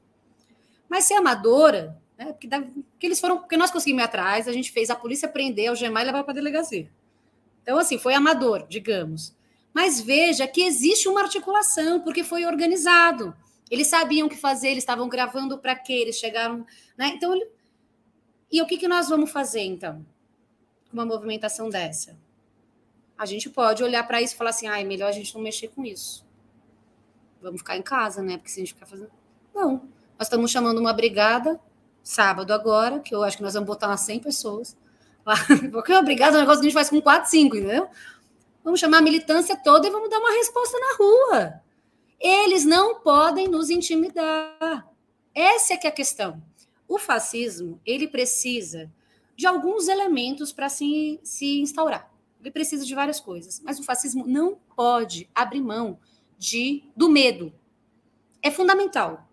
Mas se amadora, né, porque, porque eles foram, porque nós conseguimos ir atrás, a gente fez a polícia prender, algemar e levar para a delegacia. Então, assim, foi amador, digamos. Mas veja que existe uma articulação, porque foi organizado. Eles sabiam o que fazer, eles estavam gravando para quê, eles chegaram. Né? Então, ele... e o que, que nós vamos fazer, então? Uma movimentação dessa? A gente pode olhar para isso e falar assim: ah, é melhor a gente não mexer com isso. Vamos ficar em casa, né? Porque se a gente ficar fazendo. Não. Nós estamos chamando uma brigada, sábado agora, que eu acho que nós vamos botar umas 100 pessoas. Porque uma brigada é um negócio que a gente faz com 4, 5, entendeu? Vamos chamar a militância toda e vamos dar uma resposta na rua. Eles não podem nos intimidar. Essa é que é a questão. O fascismo, ele precisa de alguns elementos para se, se instaurar. Ele precisa de várias coisas, mas o fascismo não pode abrir mão de do medo. É fundamental.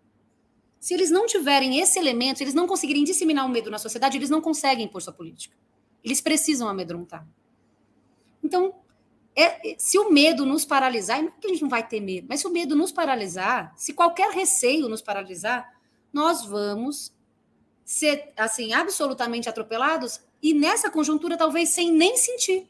Se eles não tiverem esse elemento, se eles não conseguirem disseminar o medo na sociedade, eles não conseguem impor sua política. Eles precisam amedrontar. Então, é, se o medo nos paralisar, não é que a gente não vai ter medo, mas se o medo nos paralisar, se qualquer receio nos paralisar, nós vamos ser assim absolutamente atropelados e nessa conjuntura talvez sem nem sentir,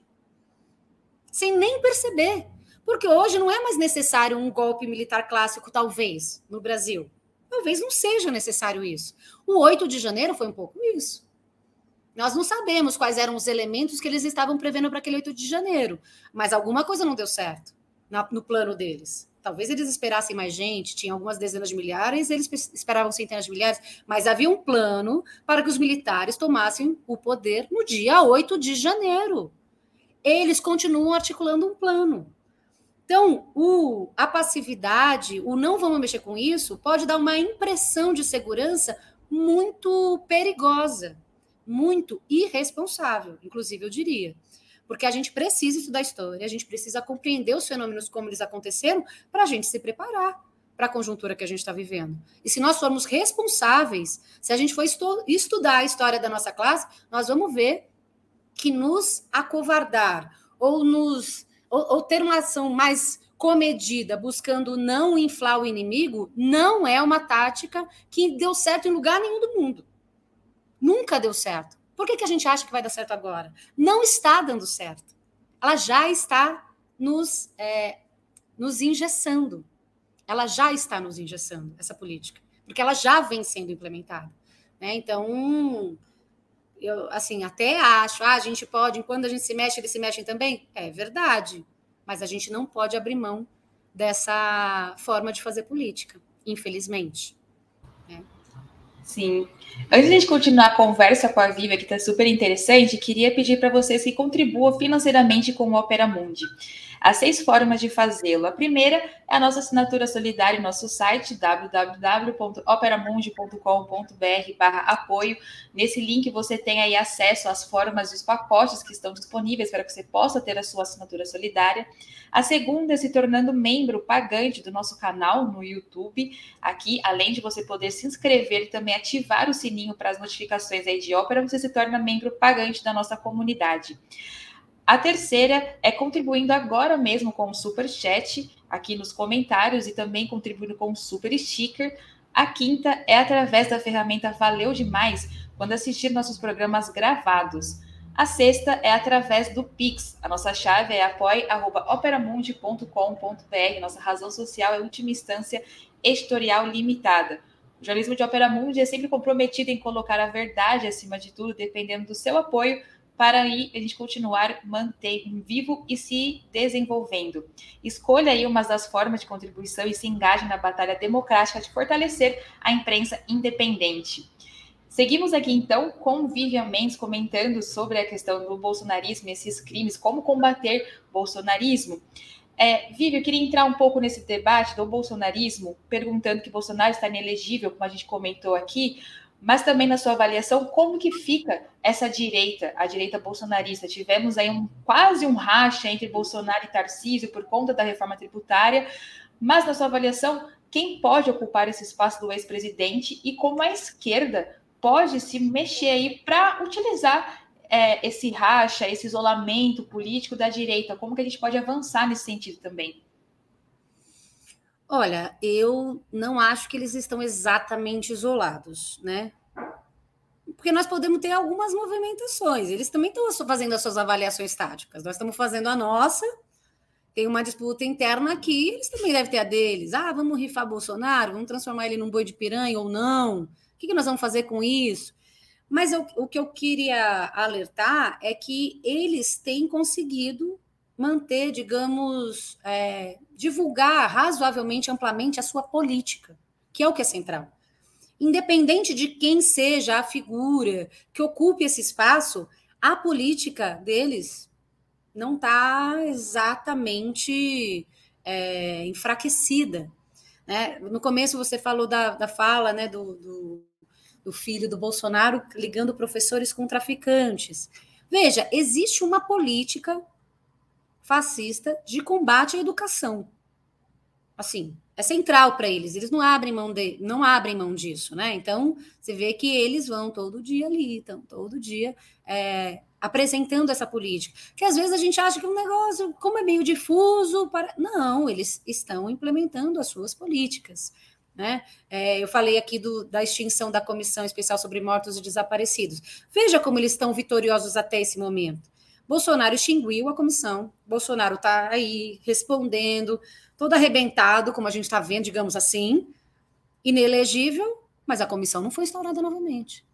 sem nem perceber, porque hoje não é mais necessário um golpe militar clássico talvez no Brasil. Talvez não seja necessário isso. O 8 de janeiro foi um pouco isso. Nós não sabemos quais eram os elementos que eles estavam prevendo para aquele 8 de janeiro, mas alguma coisa não deu certo no plano deles. Talvez eles esperassem mais gente, tinha algumas dezenas de milhares, eles esperavam centenas de milhares, mas havia um plano para que os militares tomassem o poder no dia 8 de janeiro. Eles continuam articulando um plano. Então, o, a passividade, o não vamos mexer com isso, pode dar uma impressão de segurança muito perigosa, muito irresponsável, inclusive eu diria. Porque a gente precisa estudar história, a gente precisa compreender os fenômenos como eles aconteceram para a gente se preparar para a conjuntura que a gente está vivendo. E se nós formos responsáveis, se a gente for estu estudar a história da nossa classe, nós vamos ver que nos acovardar ou nos ou, ou ter uma ação mais comedida, buscando não inflar o inimigo, não é uma tática que deu certo em lugar nenhum do mundo. Nunca deu certo. Por que, que a gente acha que vai dar certo agora? Não está dando certo. Ela já está nos, é, nos engessando. Ela já está nos engessando, essa política. Porque ela já vem sendo implementada. Né? Então, eu assim até acho, ah, a gente pode, quando a gente se mexe, eles se mexem também. É verdade, mas a gente não pode abrir mão dessa forma de fazer política, infelizmente. Sim. Antes de a gente continuar a conversa com a Viva, que está super interessante, queria pedir para vocês que contribuam financeiramente com o Opera Mundi. Há seis formas de fazê-lo. A primeira é a nossa assinatura solidária nosso site www.operamundi.com.br apoio. Nesse link você tem aí acesso às formas e os pacotes que estão disponíveis para que você possa ter a sua assinatura solidária. A segunda é se tornando membro pagante do nosso canal no YouTube. Aqui, além de você poder se inscrever e também ativar o sininho para as notificações aí de ópera, você se torna membro pagante da nossa comunidade. A terceira é contribuindo agora mesmo com o Super Chat aqui nos comentários e também contribuindo com o Super Sticker. A quinta é através da ferramenta Valeu Demais quando assistir nossos programas gravados. A sexta é através do Pix. A nossa chave é apoie.operamundi.com.br. Nossa razão social é última instância editorial limitada. O jornalismo de Opera Mundi é sempre comprometido em colocar a verdade acima de tudo, dependendo do seu apoio para aí a gente continuar manter vivo e se desenvolvendo. Escolha aí uma das formas de contribuição e se engaje na batalha democrática de fortalecer a imprensa independente. Seguimos aqui então com Vivian Mendes comentando sobre a questão do bolsonarismo e esses crimes, como combater bolsonarismo. É, Vivi, eu queria entrar um pouco nesse debate do bolsonarismo, perguntando que Bolsonaro está inelegível, como a gente comentou aqui, mas também na sua avaliação, como que fica essa direita, a direita bolsonarista? Tivemos aí um, quase um racha entre Bolsonaro e Tarcísio por conta da reforma tributária, mas na sua avaliação, quem pode ocupar esse espaço do ex-presidente e como a esquerda pode se mexer aí para utilizar é, esse racha, esse isolamento político da direita? Como que a gente pode avançar nesse sentido também? Olha, eu não acho que eles estão exatamente isolados, né? Porque nós podemos ter algumas movimentações. Eles também estão fazendo as suas avaliações táticas. Nós estamos fazendo a nossa. Tem uma disputa interna aqui, eles também devem ter a deles. Ah, vamos rifar Bolsonaro, vamos transformar ele num boi de piranha ou não? O que, que nós vamos fazer com isso? Mas eu, o que eu queria alertar é que eles têm conseguido manter, digamos, é, divulgar razoavelmente amplamente a sua política, que é o que é central. Independente de quem seja a figura que ocupe esse espaço, a política deles não está exatamente é, enfraquecida. Né? No começo você falou da, da fala né, do, do, do filho do Bolsonaro ligando professores com traficantes. Veja, existe uma política fascista de combate à educação. Assim, é central para eles. Eles não abrem mão de, não abrem mão disso, né? Então você vê que eles vão todo dia ali, estão todo dia é, apresentando essa política. Que às vezes a gente acha que um negócio, como é meio difuso, para não, eles estão implementando as suas políticas. Né? É, eu falei aqui do, da extinção da Comissão Especial sobre Mortos e Desaparecidos. Veja como eles estão vitoriosos até esse momento. Bolsonaro extinguiu a comissão, Bolsonaro está aí respondendo, todo arrebentado, como a gente está vendo, digamos assim, inelegível, mas a comissão não foi instaurada novamente.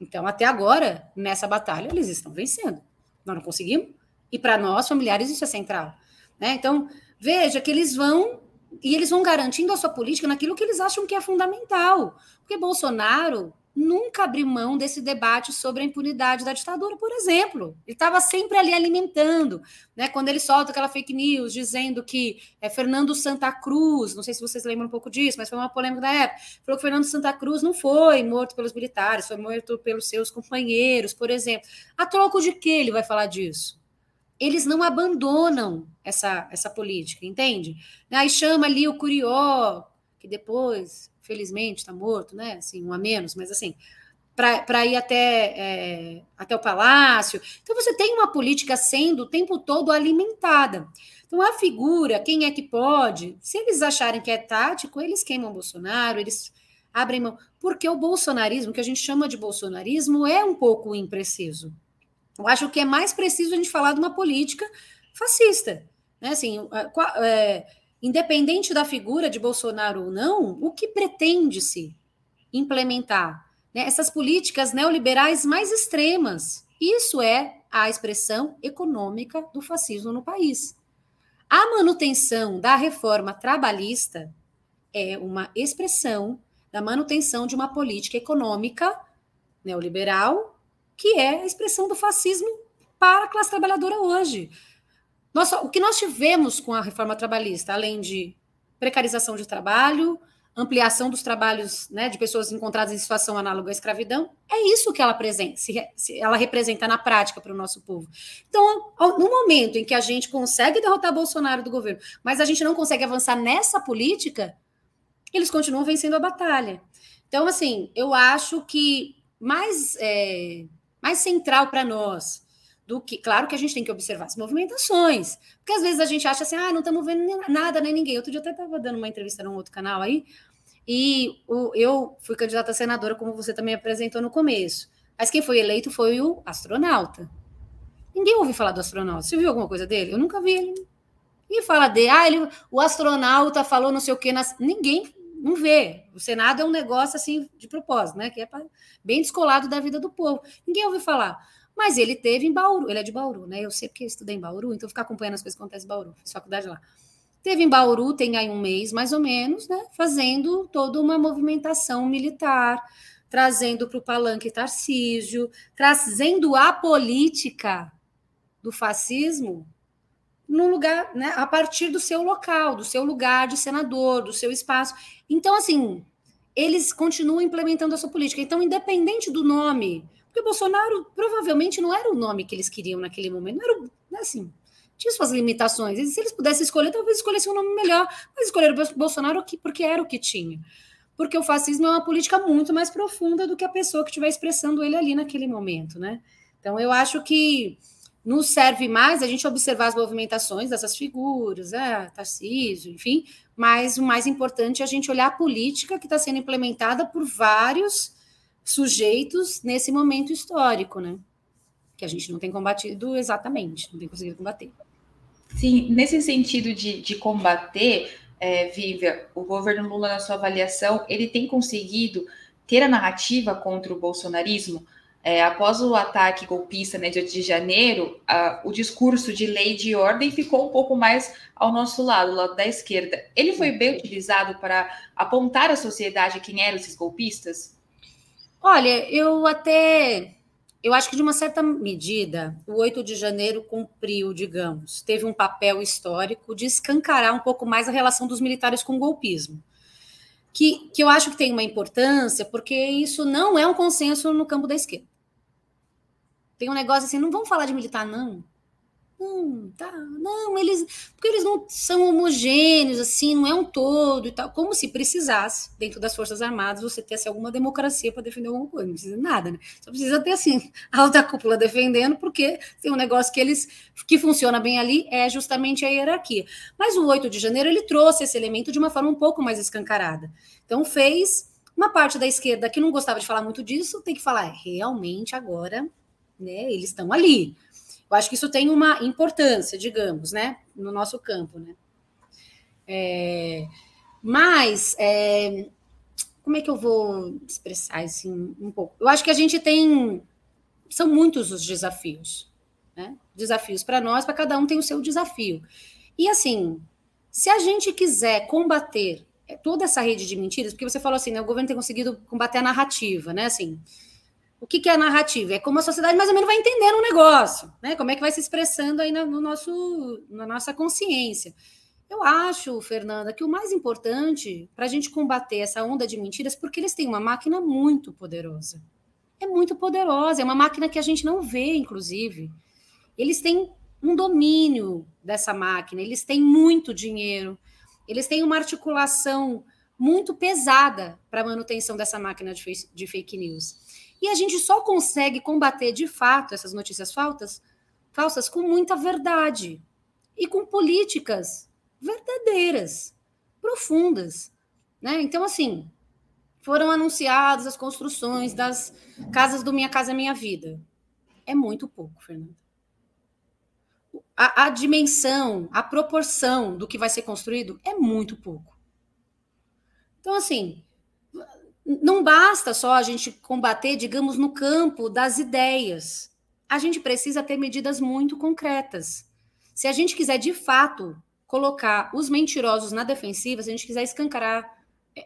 Então, até agora, nessa batalha, eles estão vencendo. Nós não conseguimos. E para nós, familiares, isso é central. Né? Então, veja que eles vão e eles vão garantindo a sua política naquilo que eles acham que é fundamental. Porque Bolsonaro nunca abriu mão desse debate sobre a impunidade da ditadura, por exemplo. Ele estava sempre ali alimentando, né? Quando ele solta aquela fake news dizendo que é Fernando Santa Cruz, não sei se vocês lembram um pouco disso, mas foi uma polêmica da época. Falou que Fernando Santa Cruz não foi morto pelos militares, foi morto pelos seus companheiros, por exemplo. A troco de que ele vai falar disso? Eles não abandonam essa, essa política, entende? Aí chama ali o Curió, que depois felizmente está morto, né? Assim, um a menos, mas assim, para ir até, é, até o palácio. Então, você tem uma política sendo o tempo todo alimentada. Então, a figura, quem é que pode, se eles acharem que é tático, eles queimam Bolsonaro, eles abrem mão. Porque o bolsonarismo, que a gente chama de bolsonarismo, é um pouco impreciso. Eu acho que é mais preciso a gente falar de uma política fascista. Né? Assim, é, independente da figura de Bolsonaro ou não, o que pretende-se implementar? Né? Essas políticas neoliberais mais extremas. Isso é a expressão econômica do fascismo no país. A manutenção da reforma trabalhista é uma expressão da manutenção de uma política econômica neoliberal, que é a expressão do fascismo para a classe trabalhadora hoje. Nossa, o que nós tivemos com a reforma trabalhista, além de precarização de trabalho, ampliação dos trabalhos né, de pessoas encontradas em situação análoga à escravidão, é isso que ela, presenta, se, ela representa na prática para o nosso povo. Então, no momento em que a gente consegue derrotar Bolsonaro do governo, mas a gente não consegue avançar nessa política, eles continuam vencendo a batalha. Então, assim, eu acho que mais, é, mais central para nós do que, claro que a gente tem que observar as movimentações, porque às vezes a gente acha assim, ah, não estamos vendo nada nem ninguém. Outro dia eu até estava dando uma entrevista num outro canal aí, e o, eu fui candidata a senadora, como você também apresentou no começo. Mas quem foi eleito foi o astronauta. Ninguém ouviu falar do astronauta. Você viu alguma coisa dele? Eu nunca vi ele. Ninguém fala dele. Ah, ele, o astronauta falou não sei o quê. Nas... Ninguém não vê. O Senado é um negócio assim de propósito, né? Que é pra... bem descolado da vida do povo. Ninguém ouviu falar. Mas ele teve em Bauru, ele é de Bauru, né? Eu sei porque estudei em Bauru, então ficar acompanhando as coisas que acontecem em Bauru, fiz faculdade lá. Teve em Bauru, tem aí um mês mais ou menos, né? Fazendo toda uma movimentação militar, trazendo para o palanque Tarcísio, trazendo a política do fascismo no lugar, né, a partir do seu local, do seu lugar de senador, do seu espaço. Então, assim, eles continuam implementando a sua política. Então, independente do nome, porque Bolsonaro provavelmente não era o nome que eles queriam naquele momento, não era né, assim, tinha suas limitações. E se eles pudessem escolher, talvez escolhessem um nome melhor, mas escolheram Bolsonaro porque era o que tinha. Porque o fascismo é uma política muito mais profunda do que a pessoa que estiver expressando ele ali naquele momento, né? Então eu acho que nos serve mais a gente observar as movimentações dessas figuras, é, Tarcísio, enfim, mas o mais importante é a gente olhar a política que está sendo implementada por vários sujeitos nesse momento histórico, né? Que a gente não tem combatido exatamente, não tem conseguido combater. Sim, nesse sentido de, de combater, é, Vívia, o governo Lula, na sua avaliação, ele tem conseguido ter a narrativa contra o bolsonarismo? É, após o ataque golpista né, de 8 de janeiro, a, o discurso de lei de ordem ficou um pouco mais ao nosso lado, lado da esquerda. Ele foi bem utilizado para apontar à sociedade quem eram esses golpistas? Olha, eu até. Eu acho que, de uma certa medida, o 8 de janeiro cumpriu, digamos, teve um papel histórico de escancarar um pouco mais a relação dos militares com o golpismo. Que, que eu acho que tem uma importância, porque isso não é um consenso no campo da esquerda. Tem um negócio assim, não vamos falar de militar, não. Não, tá, não, eles. Porque eles não são homogêneos, assim, não é um todo e tal. Como se precisasse, dentro das Forças Armadas, você ter assim, alguma democracia para defender alguma coisa. Não precisa de nada, né? Só precisa ter, assim, a alta cúpula defendendo, porque tem um negócio que eles. que funciona bem ali, é justamente a hierarquia. Mas o 8 de janeiro, ele trouxe esse elemento de uma forma um pouco mais escancarada. Então, fez. Uma parte da esquerda que não gostava de falar muito disso tem que falar, é, realmente agora, né? Eles estão ali. Eu acho que isso tem uma importância, digamos, né, no nosso campo, né. É, mas é, como é que eu vou expressar assim um pouco? Eu acho que a gente tem são muitos os desafios, né? Desafios para nós, para cada um tem o seu desafio. E assim, se a gente quiser combater toda essa rede de mentiras, porque você falou assim, né, o governo tem conseguido combater a narrativa, né? Assim, o que, que é narrativa? É como a sociedade mais ou menos vai entendendo um negócio, né? Como é que vai se expressando aí no nosso, na nossa consciência. Eu acho, Fernanda, que o mais importante para a gente combater essa onda de mentiras, porque eles têm uma máquina muito poderosa. É muito poderosa, é uma máquina que a gente não vê, inclusive. Eles têm um domínio dessa máquina, eles têm muito dinheiro, eles têm uma articulação muito pesada para a manutenção dessa máquina de fake news. E a gente só consegue combater de fato essas notícias falsas, falsas com muita verdade e com políticas verdadeiras, profundas. Né? Então, assim, foram anunciadas as construções das casas do Minha Casa Minha Vida. É muito pouco, Fernanda. A, a, dimensão, a proporção do que vai ser construído é muito pouco. Então, assim, não basta só a gente combater, digamos, no campo das ideias. A gente precisa ter medidas muito concretas. Se a gente quiser, de fato, colocar os mentirosos na defensiva, se a gente quiser escancarar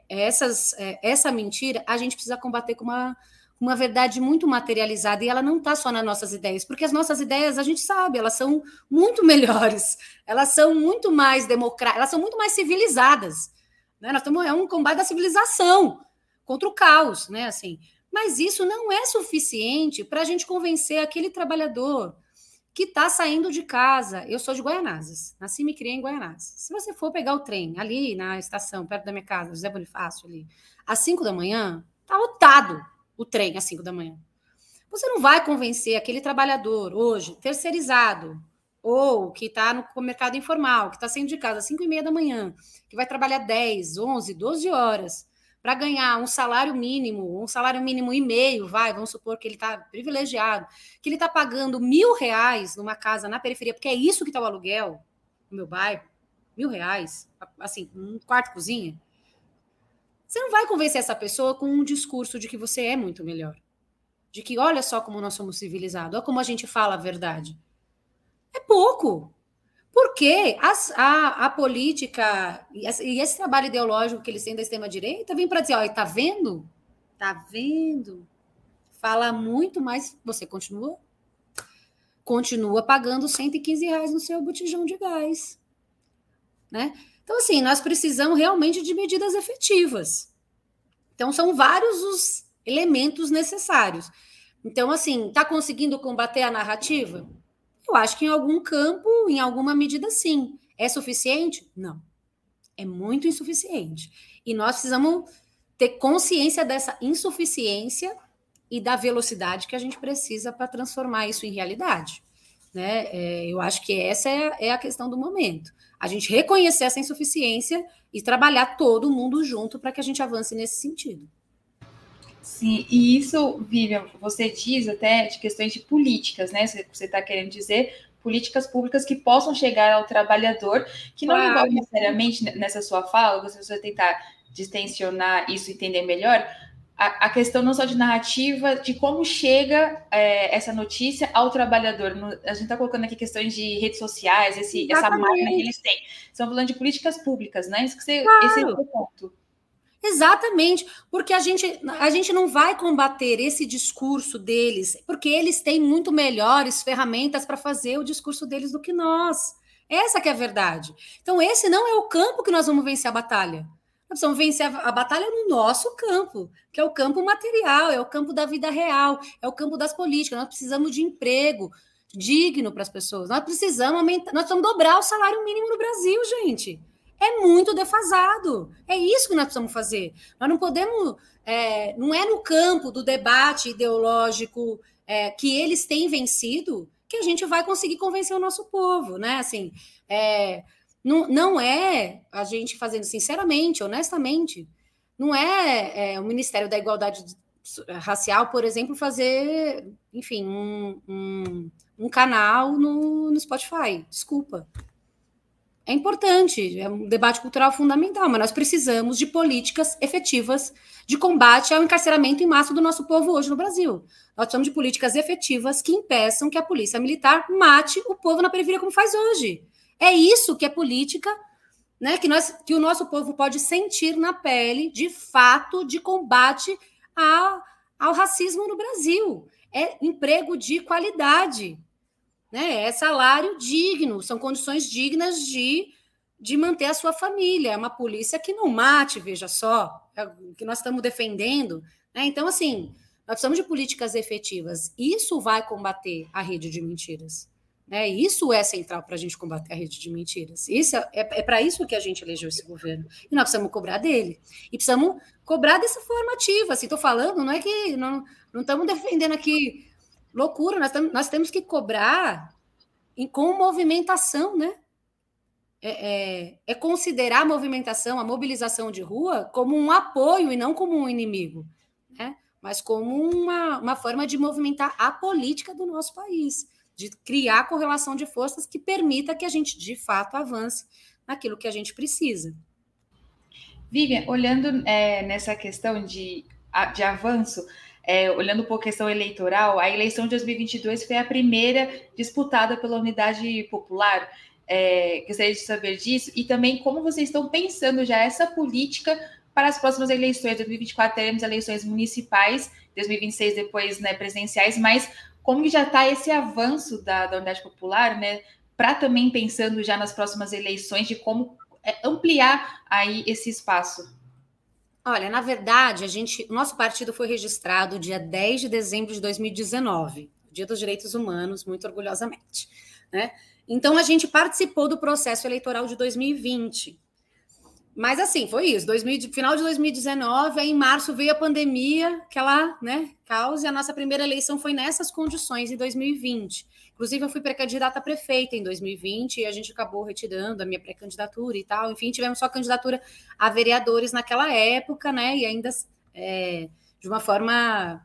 essas, é, essa mentira, a gente precisa combater com uma, uma verdade muito materializada e ela não está só nas nossas ideias, porque as nossas ideias, a gente sabe, elas são muito melhores, elas são muito mais democráticas, elas são muito mais civilizadas. Né? Nós estamos, é um combate da civilização contra o caos, né? Assim, mas isso não é suficiente para a gente convencer aquele trabalhador que está saindo de casa. Eu sou de Guaianazes, nasci e me criei em Guaianazes. Se você for pegar o trem ali na estação, perto da minha casa, José Bonifácio, ali, às 5 da manhã, está lotado o trem às 5 da manhã. Você não vai convencer aquele trabalhador hoje, terceirizado, ou que está no mercado informal, que está saindo de casa às 5 e meia da manhã, que vai trabalhar 10, 11, 12 horas, para ganhar um salário mínimo, um salário mínimo e meio, vai, vamos supor que ele está privilegiado, que ele está pagando mil reais numa casa na periferia, porque é isso que está o aluguel no meu bairro, mil reais, assim, um quarto cozinha. Você não vai convencer essa pessoa com um discurso de que você é muito melhor. De que olha só como nós somos civilizados, olha como a gente fala a verdade. É pouco. Porque as, a, a política e, e, esse trabalho ideológico que eles têm da extrema-direita vem para dizer: olha, está vendo? Está vendo? Fala muito, mas você continua continua pagando 115 reais no seu botijão de gás. Né? Então, assim, nós precisamos realmente de medidas efetivas. Então, são vários os elementos necessários. Então, assim, está conseguindo combater a narrativa? Eu acho que em algum campo, em alguma medida, sim. É suficiente? Não. É muito insuficiente. E nós precisamos ter consciência dessa insuficiência e da velocidade que a gente precisa para transformar isso em realidade. Né? É, eu acho que essa é, é a questão do momento. A gente reconhecer essa insuficiência e trabalhar todo mundo junto para que a gente avance nesse sentido. Sim, e isso, Vivian, você diz até de questões de políticas, né? Você está querendo dizer políticas públicas que possam chegar ao trabalhador, que não envolve necessariamente nessa sua fala, você vai tentar distensionar isso e entender melhor, a, a, questão não só de narrativa, de como chega é, essa notícia ao trabalhador. No, a gente está colocando aqui questões de redes sociais, esse, essa máquina que eles têm. Estão falando de políticas públicas, né? Isso que você, claro. Esse é o ponto. Exatamente, porque a gente, a gente não vai combater esse discurso deles, porque eles têm muito melhores ferramentas para fazer o discurso deles do que nós. Essa que é a verdade. Então, esse não é o campo que nós vamos vencer a batalha. Nós precisamos vencer a, a batalha no nosso campo, que é o campo material, é o campo da vida real, é o campo das políticas. Nós precisamos de emprego digno para as pessoas. Nós precisamos aumentar, nós precisamos dobrar o salário mínimo no Brasil, gente é muito defasado. É isso que nós precisamos fazer. Nós não podemos. É, não é no campo do debate ideológico é, que eles têm vencido que a gente vai conseguir convencer o nosso povo, né? Assim, é, não, não é a gente fazendo sinceramente, honestamente, não é, é o Ministério da Igualdade Racial, por exemplo, fazer, enfim, um, um, um canal no, no Spotify. Desculpa é importante, é um debate cultural fundamental, mas nós precisamos de políticas efetivas de combate ao encarceramento em massa do nosso povo hoje no Brasil. Nós precisamos de políticas efetivas que impeçam que a polícia militar mate o povo na periferia como faz hoje. É isso que é política, né, que, nós, que o nosso povo pode sentir na pele, de fato, de combate ao, ao racismo no Brasil. É emprego de qualidade, né? É salário digno, são condições dignas de, de manter a sua família. É uma polícia que não mate, veja só, é o que nós estamos defendendo. Né? Então, assim, nós precisamos de políticas efetivas. Isso vai combater a rede de mentiras. Né? Isso é central para a gente combater a rede de mentiras. Isso é, é, é para isso que a gente elegeu esse governo. E nós precisamos cobrar dele. E precisamos cobrar dessa forma ativa. Assim, estou falando, não é que não estamos defendendo aqui loucura, nós, nós temos que cobrar em, com movimentação, né? É, é, é, considerar a movimentação, a mobilização de rua, como um apoio e não como um inimigo, né? mas como uma, uma forma de movimentar a política do nosso país de criar correlação de forças que permita que a gente, de fato, avance naquilo que a gente precisa. Vivian, olhando é, nessa questão de, de avanço, é, olhando a questão eleitoral, a eleição de 2022 foi a primeira disputada pela Unidade Popular. É, gostaria de saber disso e também como vocês estão pensando já essa política para as próximas eleições. 2024 teremos eleições municipais, 2026 depois né, presidenciais, mas como já está esse avanço da, da Unidade Popular, né? Para também pensando já nas próximas eleições de como é, ampliar aí esse espaço. Olha, na verdade, a gente, nosso partido foi registrado dia 10 de dezembro de 2019, Dia dos Direitos Humanos, muito orgulhosamente, né? Então a gente participou do processo eleitoral de 2020. Mas assim, foi isso. 2000, final de 2019, aí em março veio a pandemia, aquela né, causa, e a nossa primeira eleição foi nessas condições em 2020. Inclusive, eu fui pré-candidata a prefeita em 2020 e a gente acabou retirando a minha pré-candidatura e tal. Enfim, tivemos só candidatura a vereadores naquela época, né? E ainda é, de uma forma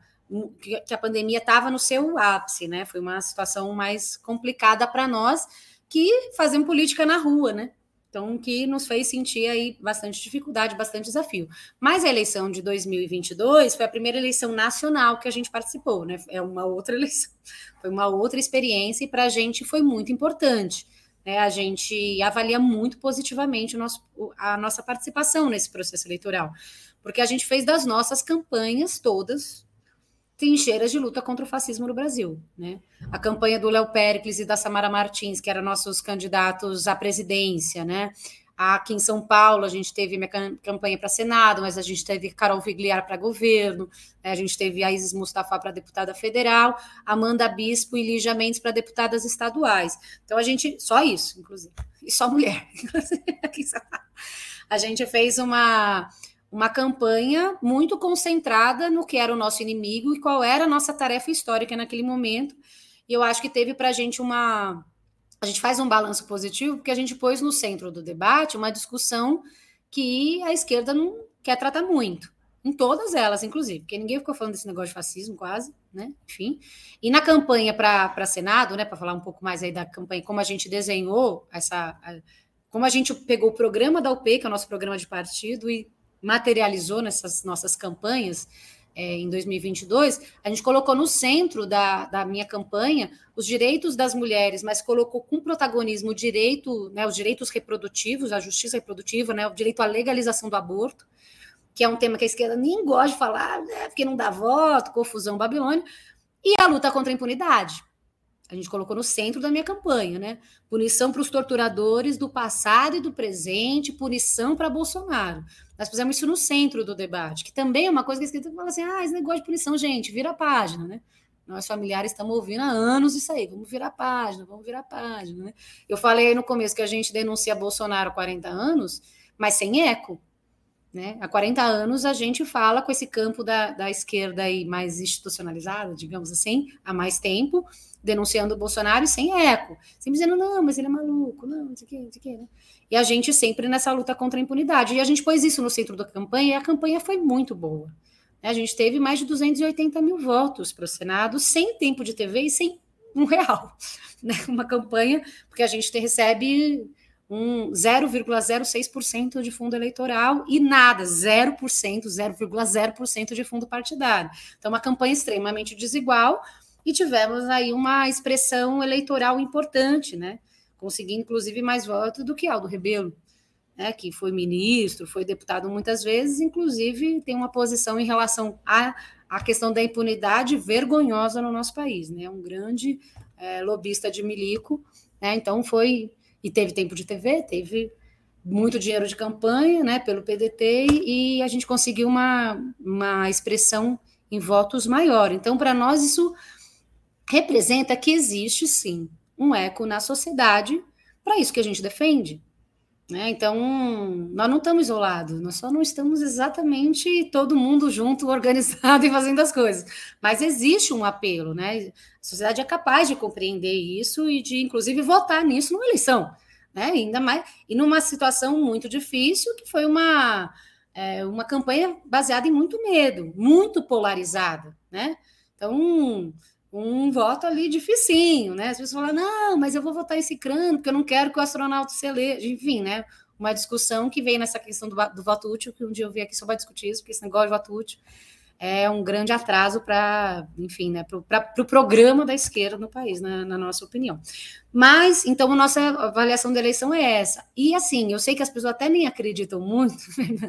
que a pandemia estava no seu ápice, né? Foi uma situação mais complicada para nós que fazemos política na rua, né? Então, que nos fez sentir aí bastante dificuldade, bastante desafio. Mas a eleição de 2022 foi a primeira eleição nacional que a gente participou, né? É uma outra eleição, foi uma outra experiência e para a gente foi muito importante. Né? A gente avalia muito positivamente nosso, a nossa participação nesse processo eleitoral, porque a gente fez das nossas campanhas todas trincheiras de luta contra o fascismo no Brasil. Né? A campanha do Léo Pericles e da Samara Martins, que eram nossos candidatos à presidência, né? Aqui em São Paulo, a gente teve minha campanha para Senado, mas a gente teve Carol Vigliar para governo, né? a gente teve a Isis Mustafa para deputada federal, Amanda Bispo e Lígia Mendes para deputadas estaduais. Então, a gente, só isso, inclusive, e só mulher. a gente fez uma, uma campanha muito concentrada no que era o nosso inimigo e qual era a nossa tarefa histórica naquele momento. E eu acho que teve para a gente uma. A gente faz um balanço positivo, porque a gente pôs no centro do debate uma discussão que a esquerda não quer tratar muito. Em todas elas, inclusive, porque ninguém ficou falando desse negócio de fascismo, quase, né? Enfim. E na campanha para Senado, né? Para falar um pouco mais aí da campanha, como a gente desenhou essa. Como a gente pegou o programa da UP, que é o nosso programa de partido, e materializou nessas nossas campanhas é, em 2022, a gente colocou no centro da, da minha campanha os direitos das mulheres, mas colocou com protagonismo o direito, né, os direitos reprodutivos, a justiça reprodutiva, né, o direito à legalização do aborto, que é um tema que a esquerda nem gosta de falar, né, porque não dá voto, confusão babilônia, e a luta contra a impunidade a gente colocou no centro da minha campanha, né? Punição para os torturadores do passado e do presente, punição para Bolsonaro. Nós fizemos isso no centro do debate, que também é uma coisa que a esquerda fala assim: ah, esse negócio de punição, gente, vira a página, né? Nós familiares estamos ouvindo há anos isso aí, vamos virar a página, vamos virar a página, né? Eu falei aí no começo que a gente denuncia Bolsonaro há 40 anos, mas sem eco. Né? Há 40 anos a gente fala com esse campo da, da esquerda aí mais institucionalizado, digamos assim, há mais tempo, denunciando o Bolsonaro sem eco, sempre dizendo, não, mas ele é maluco, não, não sei o que, não sei o né? E a gente sempre nessa luta contra a impunidade. E a gente pôs isso no centro da campanha e a campanha foi muito boa. Né? A gente teve mais de 280 mil votos para o Senado, sem tempo de TV e sem um real. Né? Uma campanha, porque a gente recebe um 0,06% de fundo eleitoral e nada, 0%, 0,0% de fundo partidário. Então, uma campanha extremamente desigual e tivemos aí uma expressão eleitoral importante, né? Conseguindo, inclusive, mais votos do que Aldo Rebelo, né? que foi ministro, foi deputado muitas vezes, inclusive tem uma posição em relação à, à questão da impunidade vergonhosa no nosso país, né? Um grande é, lobista de milico, né? Então foi e teve tempo de TV, teve muito dinheiro de campanha, né, pelo PDT, e a gente conseguiu uma, uma expressão em votos maior. Então, para nós, isso representa que existe, sim, um eco na sociedade para isso que a gente defende. Né? Então, nós não estamos isolados, nós só não estamos exatamente todo mundo junto, organizado e fazendo as coisas. Mas existe um apelo, né? A sociedade é capaz de compreender isso e de, inclusive, votar nisso numa eleição. Né? Ainda mais, e numa situação muito difícil, que foi uma, é, uma campanha baseada em muito medo, muito polarizada. Né? Então, um voto ali dificinho, né? As pessoas falam, não, mas eu vou votar esse crânio, porque eu não quero que o astronauta se eleja. Enfim, né? Uma discussão que veio nessa questão do, do voto útil, que um dia eu vi aqui só para discutir isso, porque esse negócio de voto útil é um grande atraso para, enfim, né, para o pro programa da esquerda no país, na, na, nossa opinião. Mas, então, a nossa avaliação da eleição é essa. E, assim, eu sei que as pessoas até nem acreditam muito,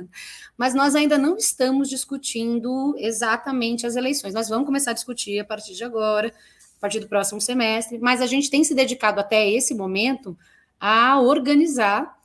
mas nós ainda não estamos discutindo exatamente as eleições. Nós vamos começar a discutir a partir de agora, a partir do próximo semestre, mas a gente tem se dedicado até esse momento a organizar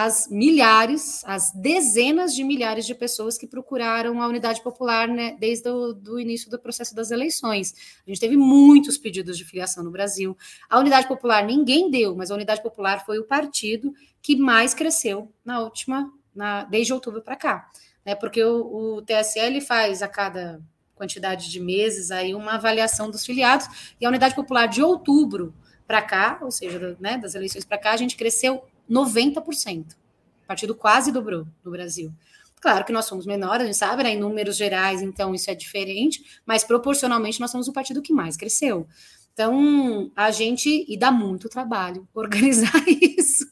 as milhares, as dezenas de milhares de pessoas que procuraram a unidade popular né, desde o início do processo das eleições. A gente teve muitos pedidos de filiação no Brasil. A unidade popular ninguém deu, mas a unidade popular foi o partido que mais cresceu na última, na, desde outubro para cá. Né, porque o, o TSL faz a cada quantidade de meses aí uma avaliação dos filiados, e a unidade popular de outubro para cá, ou seja, né, das eleições para cá, a gente cresceu 90%. O partido quase dobrou no Brasil. Claro que nós somos menores, a gente sabe, né, em números gerais, então isso é diferente, mas proporcionalmente nós somos o partido que mais cresceu. Então, a gente, e dá muito trabalho organizar isso,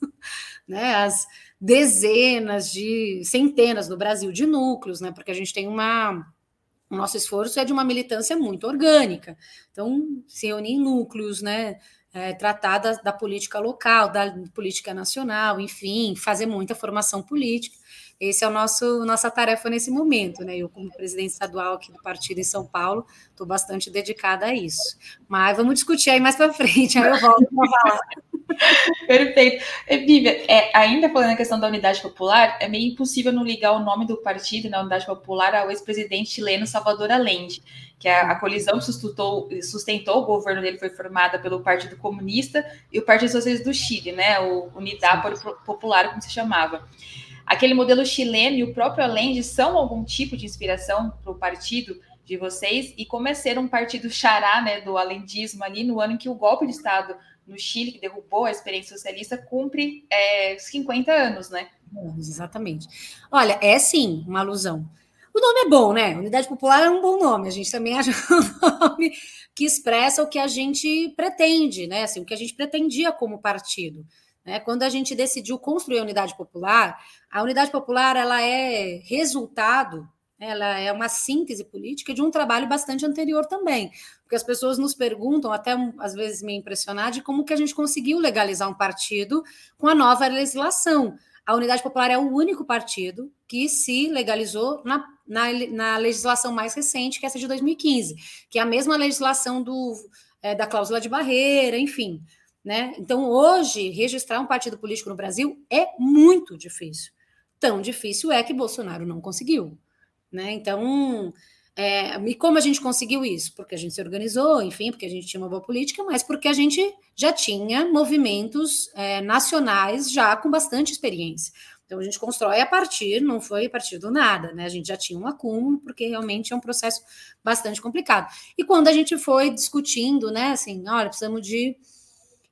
né? As dezenas de, centenas no Brasil de núcleos, né? Porque a gente tem uma. O nosso esforço é de uma militância muito orgânica. Então, se unir em núcleos, né? É, tratar da, da, política local, da política nacional, enfim, fazer muita formação política. Esse é o nosso nossa tarefa nesse momento, né? Eu, como presidente estadual aqui do partido em São Paulo, estou bastante dedicada a isso. Mas vamos discutir aí mais para frente, aí eu volto para falar. Perfeito. Vivian, é, ainda falando na questão da unidade popular, é meio impossível não ligar o nome do partido na unidade popular ao ex-presidente chileno Salvador Allende, que a, a colisão que sustentou, sustentou o governo dele foi formada pelo Partido Comunista e o Partido Socialista do Chile, né, o Unidade Popular, como se chamava. Aquele modelo chileno e o próprio Allende são algum tipo de inspiração para o partido de vocês? E como é ser um partido xará né, do alendismo ali no ano em que o golpe de Estado no Chile, que derrubou a experiência socialista, cumpre é, 50 anos, né? Exatamente. Olha, é sim uma alusão. O nome é bom, né? Unidade Popular é um bom nome. A gente também acha um nome que expressa o que a gente pretende, né? Assim, o que a gente pretendia como partido. Né? Quando a gente decidiu construir a Unidade Popular, a Unidade Popular ela é resultado ela é uma síntese política de um trabalho bastante anterior também, porque as pessoas nos perguntam, até às vezes me impressionar, de como que a gente conseguiu legalizar um partido com a nova legislação. A Unidade Popular é o único partido que se legalizou na, na, na legislação mais recente, que é essa de 2015, que é a mesma legislação do, é, da cláusula de barreira, enfim. Né? Então, hoje, registrar um partido político no Brasil é muito difícil. Tão difícil é que Bolsonaro não conseguiu. Né? Então, é, e como a gente conseguiu isso? Porque a gente se organizou, enfim, porque a gente tinha uma boa política, mas porque a gente já tinha movimentos é, nacionais já com bastante experiência. Então a gente constrói a partir, não foi a partir do nada, né? A gente já tinha um acúmulo, porque realmente é um processo bastante complicado. E quando a gente foi discutindo, né, assim, olha, precisamos de.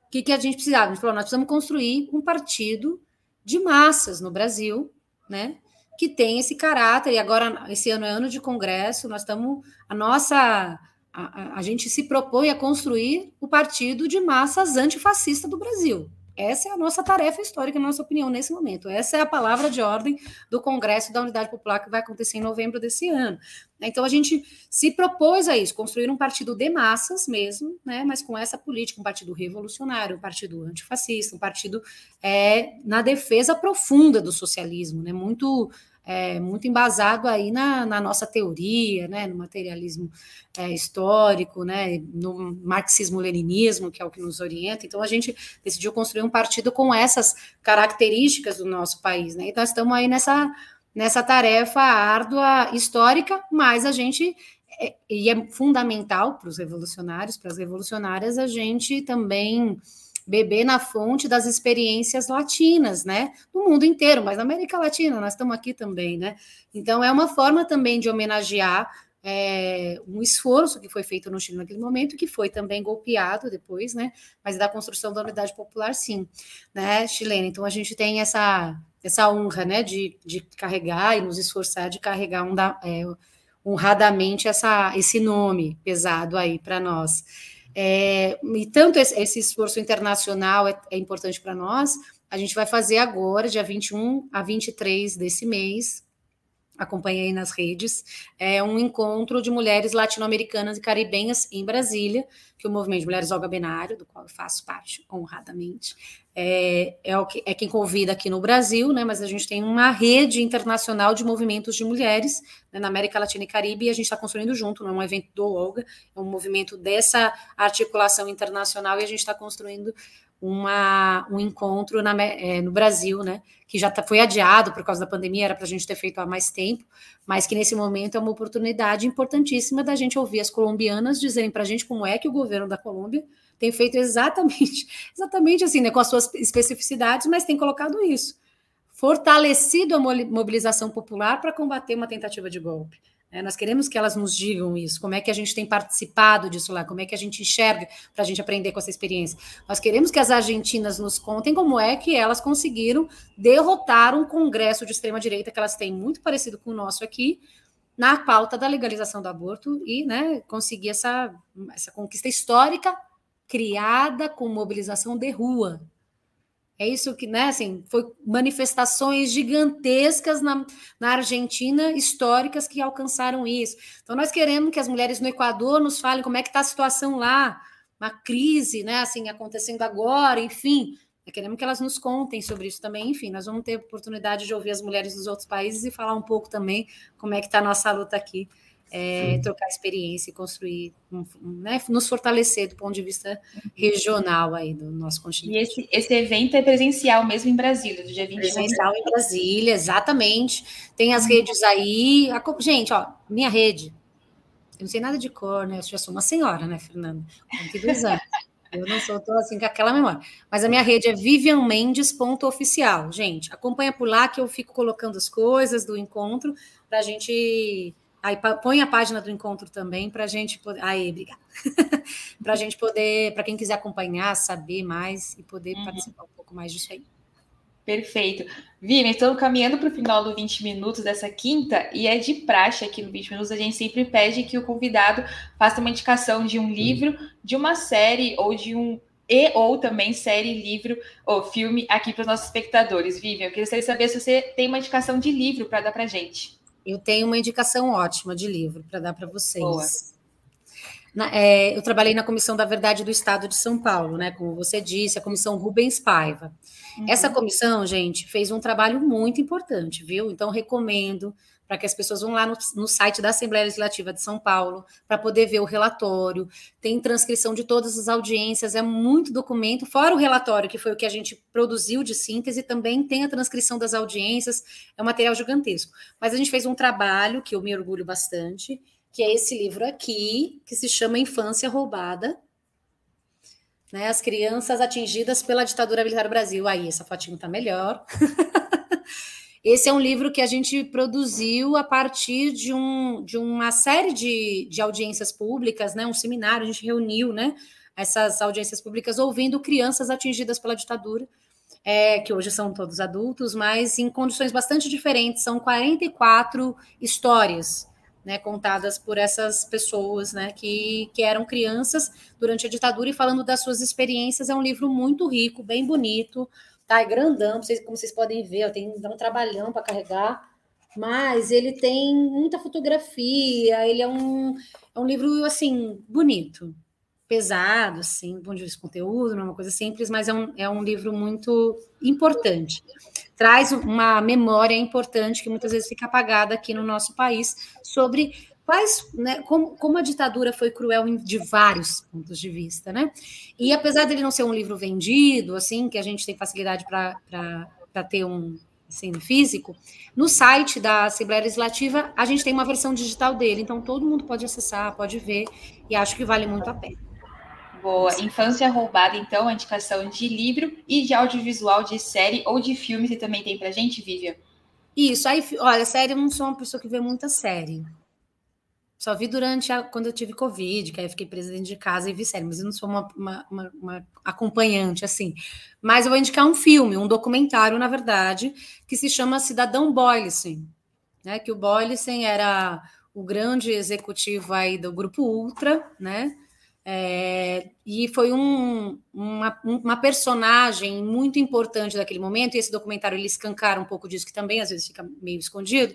O que, que a gente precisava? A gente falou, nós precisamos construir um partido de massas no Brasil, né? Que tem esse caráter, e agora esse ano é ano de congresso, nós estamos, a nossa, a, a, gente se propõe a construir o partido de massas antifascista do Brasil, Essa é a nossa tarefa histórica, na nossa opinião, nesse momento. Essa é a palavra de ordem do Congresso da Unidade Popular que vai acontecer em novembro desse ano. Então, a gente se propôs a isso, construir um partido de massas mesmo, né, mas com essa política, um partido revolucionário, um partido antifascista, um partido é, na defesa profunda do socialismo, né, muito é, muito embasado aí na, na, nossa teoria, né, no materialismo é, histórico, né, no marxismo-leninismo, que é o que nos orienta. Então, a gente decidiu construir um partido com essas características do nosso país. Né, e nós estamos aí nessa, nessa tarefa árdua histórica, mas a gente é, e é fundamental para os revolucionários, para as revolucionárias, a gente também beber na fonte das experiências latinas, né? No mundo inteiro, mas na América Latina, nós estamos aqui também, né? Então, é uma forma também de homenagear é, um esforço que foi feito no Chile naquele momento, que foi também golpeado depois, né? Mas da construção da unidade popular, sim, né, chilena. Então, a gente tem essa, essa honra, né, de, de carregar e nos esforçar de carregar um da, é, honradamente essa, esse nome pesado aí para nós. É, e tanto esse, esse, esforço internacional é, é importante para nós, a gente vai fazer agora, dia 21 a 23 desse mês, acompanhei nas redes, é um encontro de mulheres latino-americanas e caribenhas em Brasília, que o Movimento de Mulheres Olga Benário, do qual eu faço parte honradamente, é, é, o que, é quem convida aqui no Brasil, né, mas a gente tem uma rede internacional de movimentos de mulheres né, na América Latina e Caribe, e a gente está construindo junto, não é um evento do Olga, é um movimento dessa articulação internacional, e a gente está construindo uma, um encontro na, é, no Brasil, né, que já tá, foi adiado por causa da pandemia, era para a gente ter feito há mais tempo, mas que nesse momento é uma oportunidade importantíssima da gente ouvir as colombianas dizerem para a gente como é que o governo da Colômbia tem feito exatamente, exatamente assim, né, com as suas especificidades, mas tem colocado isso, fortalecido a mobilização popular para combater uma tentativa de golpe. É, nós queremos que elas nos digam isso, como é que a gente tem participado disso lá, como é que a gente enxerga para a gente aprender com essa experiência. Nós queremos que as argentinas nos contem como é que elas conseguiram derrotar um congresso de extrema-direita que elas têm muito parecido com o nosso aqui, na pauta da legalização do aborto e né, conseguir essa, essa conquista histórica criada com mobilização de rua, é isso que, né, assim, foi manifestações gigantescas na, na Argentina, históricas, que alcançaram isso. Então, nós queremos que as mulheres no Equador nos falem como é que está a situação lá, uma crise, né, assim, acontecendo agora, enfim. Queremos que elas nos contem sobre isso também. Enfim, nós vamos ter oportunidade de ouvir as mulheres dos outros países e falar um pouco também como é que está a nossa luta aqui é, trocar experiência e construir, né, nos fortalecer do ponto de vista regional aí do nosso continente. E esse, esse evento é presencial mesmo em Brasília, do dia 20 Presencial em Brasília, exatamente. Tem as redes aí. A, gente, ó, minha rede. Eu não sei nada de cor, né? Eu já sou uma senhora, né, Fernanda? 42 anos. Eu não sou, tô assim com aquela memória. Mas a minha rede é vivianmendes.oficial. Gente, acompanha por lá que eu fico colocando as coisas do encontro para a gente Aí põe a página do encontro também para a gente poder. Aí, obrigada. para a gente poder, para quem quiser acompanhar, saber mais e poder uhum. participar um pouco mais disso aí. Perfeito. Vivian, estamos caminhando para o final do 20 minutos dessa quinta, e é de praxe aqui no 20 minutos, a gente sempre pede que o convidado faça uma indicação de um livro, de uma série ou de um e ou também série, livro ou filme aqui para os nossos espectadores. Vivian, eu queria saber se você tem uma indicação de livro para dar para a gente. Eu tenho uma indicação ótima de livro para dar para vocês. Na, é, eu trabalhei na Comissão da Verdade do Estado de São Paulo, né? Como você disse, a Comissão Rubens Paiva. Uhum. Essa comissão, gente, fez um trabalho muito importante, viu? Então, recomendo para que as pessoas vão lá no, no, site da Assembleia Legislativa de São Paulo para poder ver o relatório. Tem transcrição de todas as audiências, é muito documento, fora o relatório, que foi o que a gente produziu de síntese, também tem a transcrição das audiências, é um material gigantesco. Mas a gente fez um trabalho que eu me orgulho bastante, que é esse livro aqui, que se chama Infância Roubada. Né, as crianças atingidas pela ditadura militar do Brasil. Aí, essa fotinho tá melhor. Esse é um livro que a gente produziu a partir de, um, de uma série de, de audiências públicas, né? Um seminário, a gente reuniu, né? Essas audiências públicas ouvindo crianças atingidas pela ditadura, é, que hoje são todos adultos, mas em condições bastante diferentes. São 44 histórias né, contadas por essas pessoas, né, que, que eram crianças durante a ditadura e falando das suas experiências. É um livro muito rico, bem bonito, tá? É grandão, vocês, como vocês podem ver, tem um trabalhão para carregar, mas ele tem muita fotografia, ele é um, é um livro, assim, bonito, pesado, assim, bom de conteúdo, não é uma coisa simples, mas é um, é um livro muito importante. Traz uma memória importante que muitas vezes fica apagada aqui no nosso país sobre quais, né, como, como a ditadura foi cruel de vários pontos de vista, né? E apesar dele não ser um livro vendido, assim, que a gente tem facilidade para ter um assim, físico, no site da Assembleia Legislativa a gente tem uma versão digital dele, então todo mundo pode acessar, pode ver, e acho que vale muito a pena. Boa. Infância Roubada, então, a indicação de livro e de audiovisual de série ou de filme, você também tem pra gente, Vivian? Isso, aí, olha, série, eu não sou uma pessoa que vê muita série. Só vi durante a, quando eu tive Covid, que aí eu fiquei presa dentro de casa e vi série, mas eu não sou uma, uma, uma, uma, acompanhante, assim. Mas eu vou indicar um filme, um documentário, na verdade, que se chama Cidadão Boylicen, né? Que o Boylicen era o grande executivo aí do Grupo Ultra, né? É, e foi um, uma, uma, personagem muito importante daquele momento, e esse documentário ele escancara um pouco disso, que também às vezes fica meio escondido,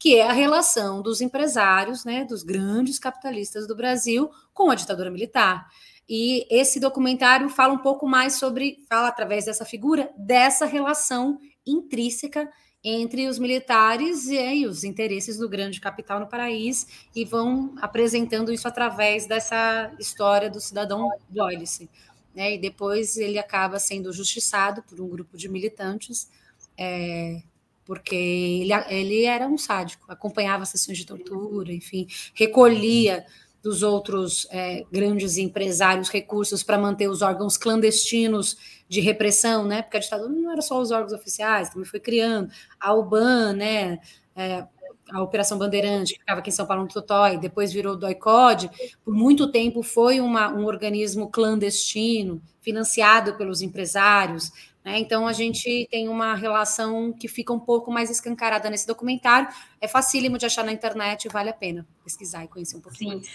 que é a relação dos empresários, né, dos grandes capitalistas do Brasil com a ditadura militar. E esse documentário fala um pouco mais sobre, fala através dessa figura, dessa relação intrínseca entre os militares e, os interesses do grande capital no país e vão apresentando isso através dessa história do cidadão Boyce. Né? E depois ele acaba sendo justiçado por um grupo de militantes, é, porque ele, ele era um sádico, acompanhava sessões de tortura, enfim, recolhia dos outros é, grandes empresários recursos para manter os órgãos clandestinos de repressão, né? Porque a ditadura não era só os órgãos oficiais, também foi criando a UBAN, né? É, a Operação Bandeirante, que ficava aqui em São Paulo no Totói, depois virou DOICOD, por muito tempo foi uma, um organismo clandestino, financiado pelos empresários, né? Então, a gente tem uma relação que fica um pouco mais escancarada nesse documentário. É facílimo de achar na internet, vale a pena pesquisar e conhecer um pouquinho. Sim.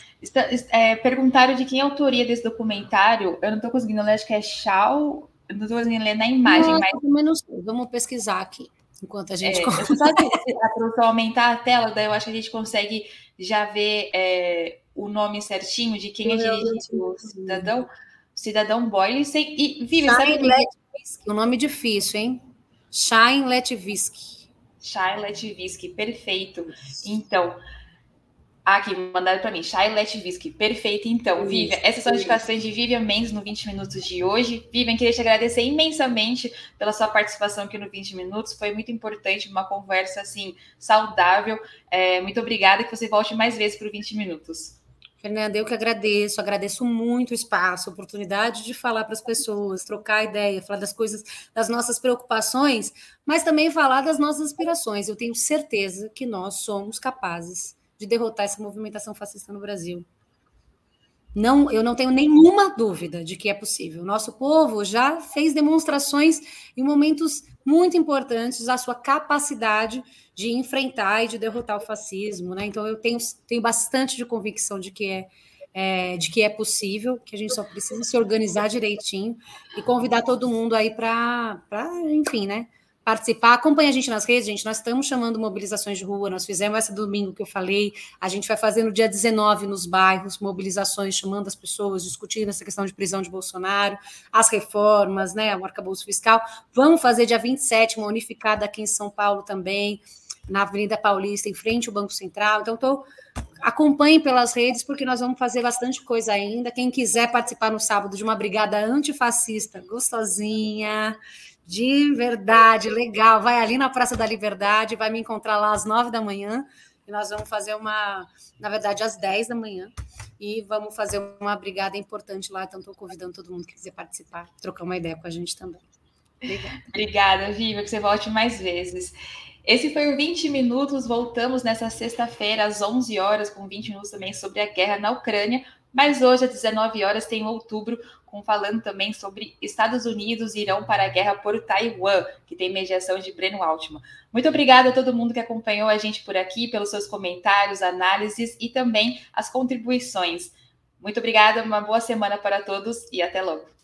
É, perguntaram de quem é a autoria desse documentário. Eu não estou conseguindo ler, acho que é Shao. Eu não estou conseguindo ler na imagem, não, mas. Menos, vamos pesquisar aqui, enquanto a gente. É, sabe, a produção aumentar a tela, daí eu acho que a gente consegue já ver é, o nome certinho de quem é dirigido o cidadão. Cidadão Boyle e vive, sabe? O nome difícil, hein? Shine Letvisky. Shine Letvisky, perfeito. Então, aqui, mandaram para mim, Shine Letvisky, perfeito. Então, Vivian, essas são as indicações de Vivian Mendes no 20 Minutos de hoje. Vivian, queria te agradecer imensamente pela sua participação aqui no 20 Minutos. Foi muito importante, uma conversa, assim, saudável. É, muito obrigada que você volte mais vezes para o 20 Minutos. Fernanda, eu que agradeço, agradeço muito o espaço, a oportunidade de falar para as pessoas, trocar ideia, falar das coisas, das nossas preocupações, mas também falar das nossas aspirações. Eu tenho certeza que nós somos capazes de derrotar essa movimentação fascista no Brasil. Não, eu não tenho nenhuma dúvida de que é possível. O nosso povo já fez demonstrações em momentos muito importantes da sua capacidade de enfrentar e de derrotar o fascismo, né? Então eu tenho, tenho bastante de convicção de que é, é de que é possível, que a gente só precisa se organizar direitinho e convidar todo mundo aí para, enfim, né? Participar. Acompanhe a gente nas redes, gente. Nós estamos chamando mobilizações de rua. Nós fizemos essa domingo que eu falei. A gente vai fazer no dia 19 nos bairros mobilizações, chamando as pessoas, discutindo essa questão de prisão de Bolsonaro, as reformas, né, o arcabouço fiscal. Vamos fazer dia 27 uma unificada aqui em São Paulo também, na Avenida Paulista, em frente ao Banco Central. Então, tô acompanhe pelas redes, porque nós vamos fazer bastante coisa ainda. Quem quiser participar no sábado de uma brigada antifascista gostosinha, de verdade, legal. Vai ali na Praça da Liberdade, vai me encontrar lá às nove da manhã. E nós vamos fazer uma, na verdade, às dez da manhã. E vamos fazer uma brigada importante lá. Então, estou convidando todo mundo que quiser participar, trocar uma ideia com a gente também. Obrigada. Obrigada, Viva, que você volte mais vezes. Esse foi o 20 Minutos. Voltamos nessa sexta-feira, às 11 horas, com 20 minutos também sobre a guerra na Ucrânia. Mas hoje, às 19 horas, tem outubro, com falando também sobre Estados Unidos irão para a guerra por Taiwan, que tem mediação de Breno Altman. Muito obrigada a todo mundo que acompanhou a gente por aqui, pelos seus comentários, análises e também as contribuições. Muito obrigada, uma boa semana para todos e até logo.